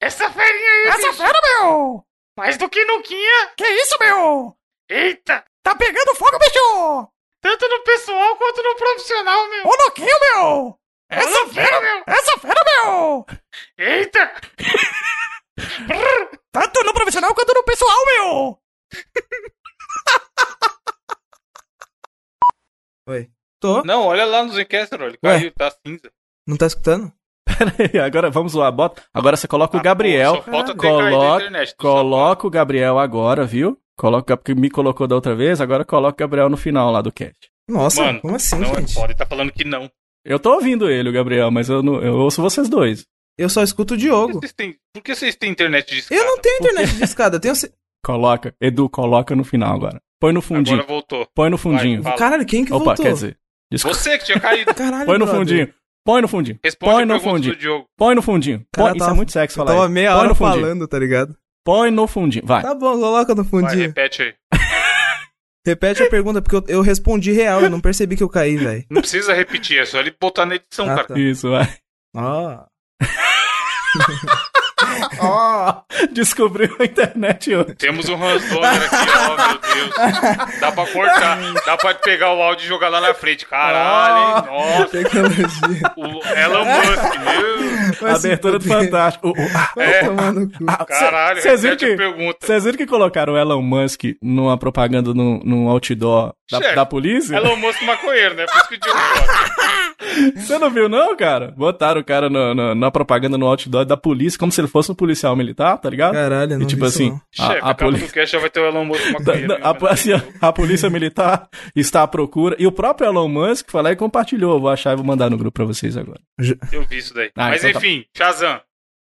Essa ferinha aí, Essa bicho. fera, meu! Mais do que nuquinha! Que isso, meu? Eita! Tá pegando fogo, bicho! Tanto no pessoal quanto no profissional, meu! Ô, louquinho, meu! Essa fera, meu! Essa fera, meu! Eita! Tanto no profissional quanto no pessoal, meu! Oi. Tô. Não, olha lá no Zencaster, ele Ué? caiu, tá cinza. Não tá escutando? Peraí, agora vamos lá, bota. Agora você coloca o Gabriel. Ah, Só falta ter caído a coloca, internet. coloca o Gabriel agora, viu? Coloca porque me colocou da outra vez, agora coloca o Gabriel no final lá do cast. Nossa, Mano, como assim, não gente? é foda, ele tá falando que não. Eu tô ouvindo ele, o Gabriel, mas eu, não, eu ouço vocês dois. Eu só escuto o Diogo. Vocês têm- Por que vocês têm internet de escada? Eu não tenho internet de escada, eu tenho. Coloca, Edu, coloca no final agora. Põe no fundinho. Agora voltou. Põe no fundinho. Vai. Caralho, quem que Opa, voltou? quer dizer. desculpa. Você que tinha caído. Caralho, Põe no brother. fundinho. Põe no fundinho. Responde Põe no fundinho. do Diogo. Põe no fundinho. Cara, Põe- eu Isso é muito sexy eu falar. Tava meia Põe hora no fundinho. falando, tá ligado? Põe no fundinho. Vai. Tá bom, coloca no Vai, fundinho. repete aí. Repete a pergunta, porque eu, eu respondi real, eu não percebi que eu caí, velho. Não precisa repetir, é só ele botar na edição, Ah, cara. tá. Isso, vai. Ó. Ó, descobriu a internet hoje. Temos um Ransoner aqui, ó, meu Deus. Dá pra cortar. Dá pra pegar o áudio e jogar lá na frente. Caralho, hein? Nossa. Tecnologia. O Elon Musk, meu. Vai Abertura do. Fantástico. O- o- ah, É. ah, Caralho, cê- Vocês viram que, pergunta. vocês viram que colocaram o Elon Musk numa propaganda num, num outdoor da, Chefe, da polícia? Elon Musk maconheiro, né? Por isso que o Diogo gosta. Você não viu, não, cara? Botaram o cara no- na propaganda no outdoor da polícia, como se ele fosse um policial militar, tá ligado? Caralho, não E tipo vi isso, assim, não. a, Chefe, a, cast já vai ter o Elon Musk da- da- a- assim, a polícia militar está à procura. E o próprio Elon Musk foi lá e compartilhou. Vou achar e vou mandar no grupo pra vocês agora. Eu vi isso daí. Ah, Mas então tá. enfim, Shazam.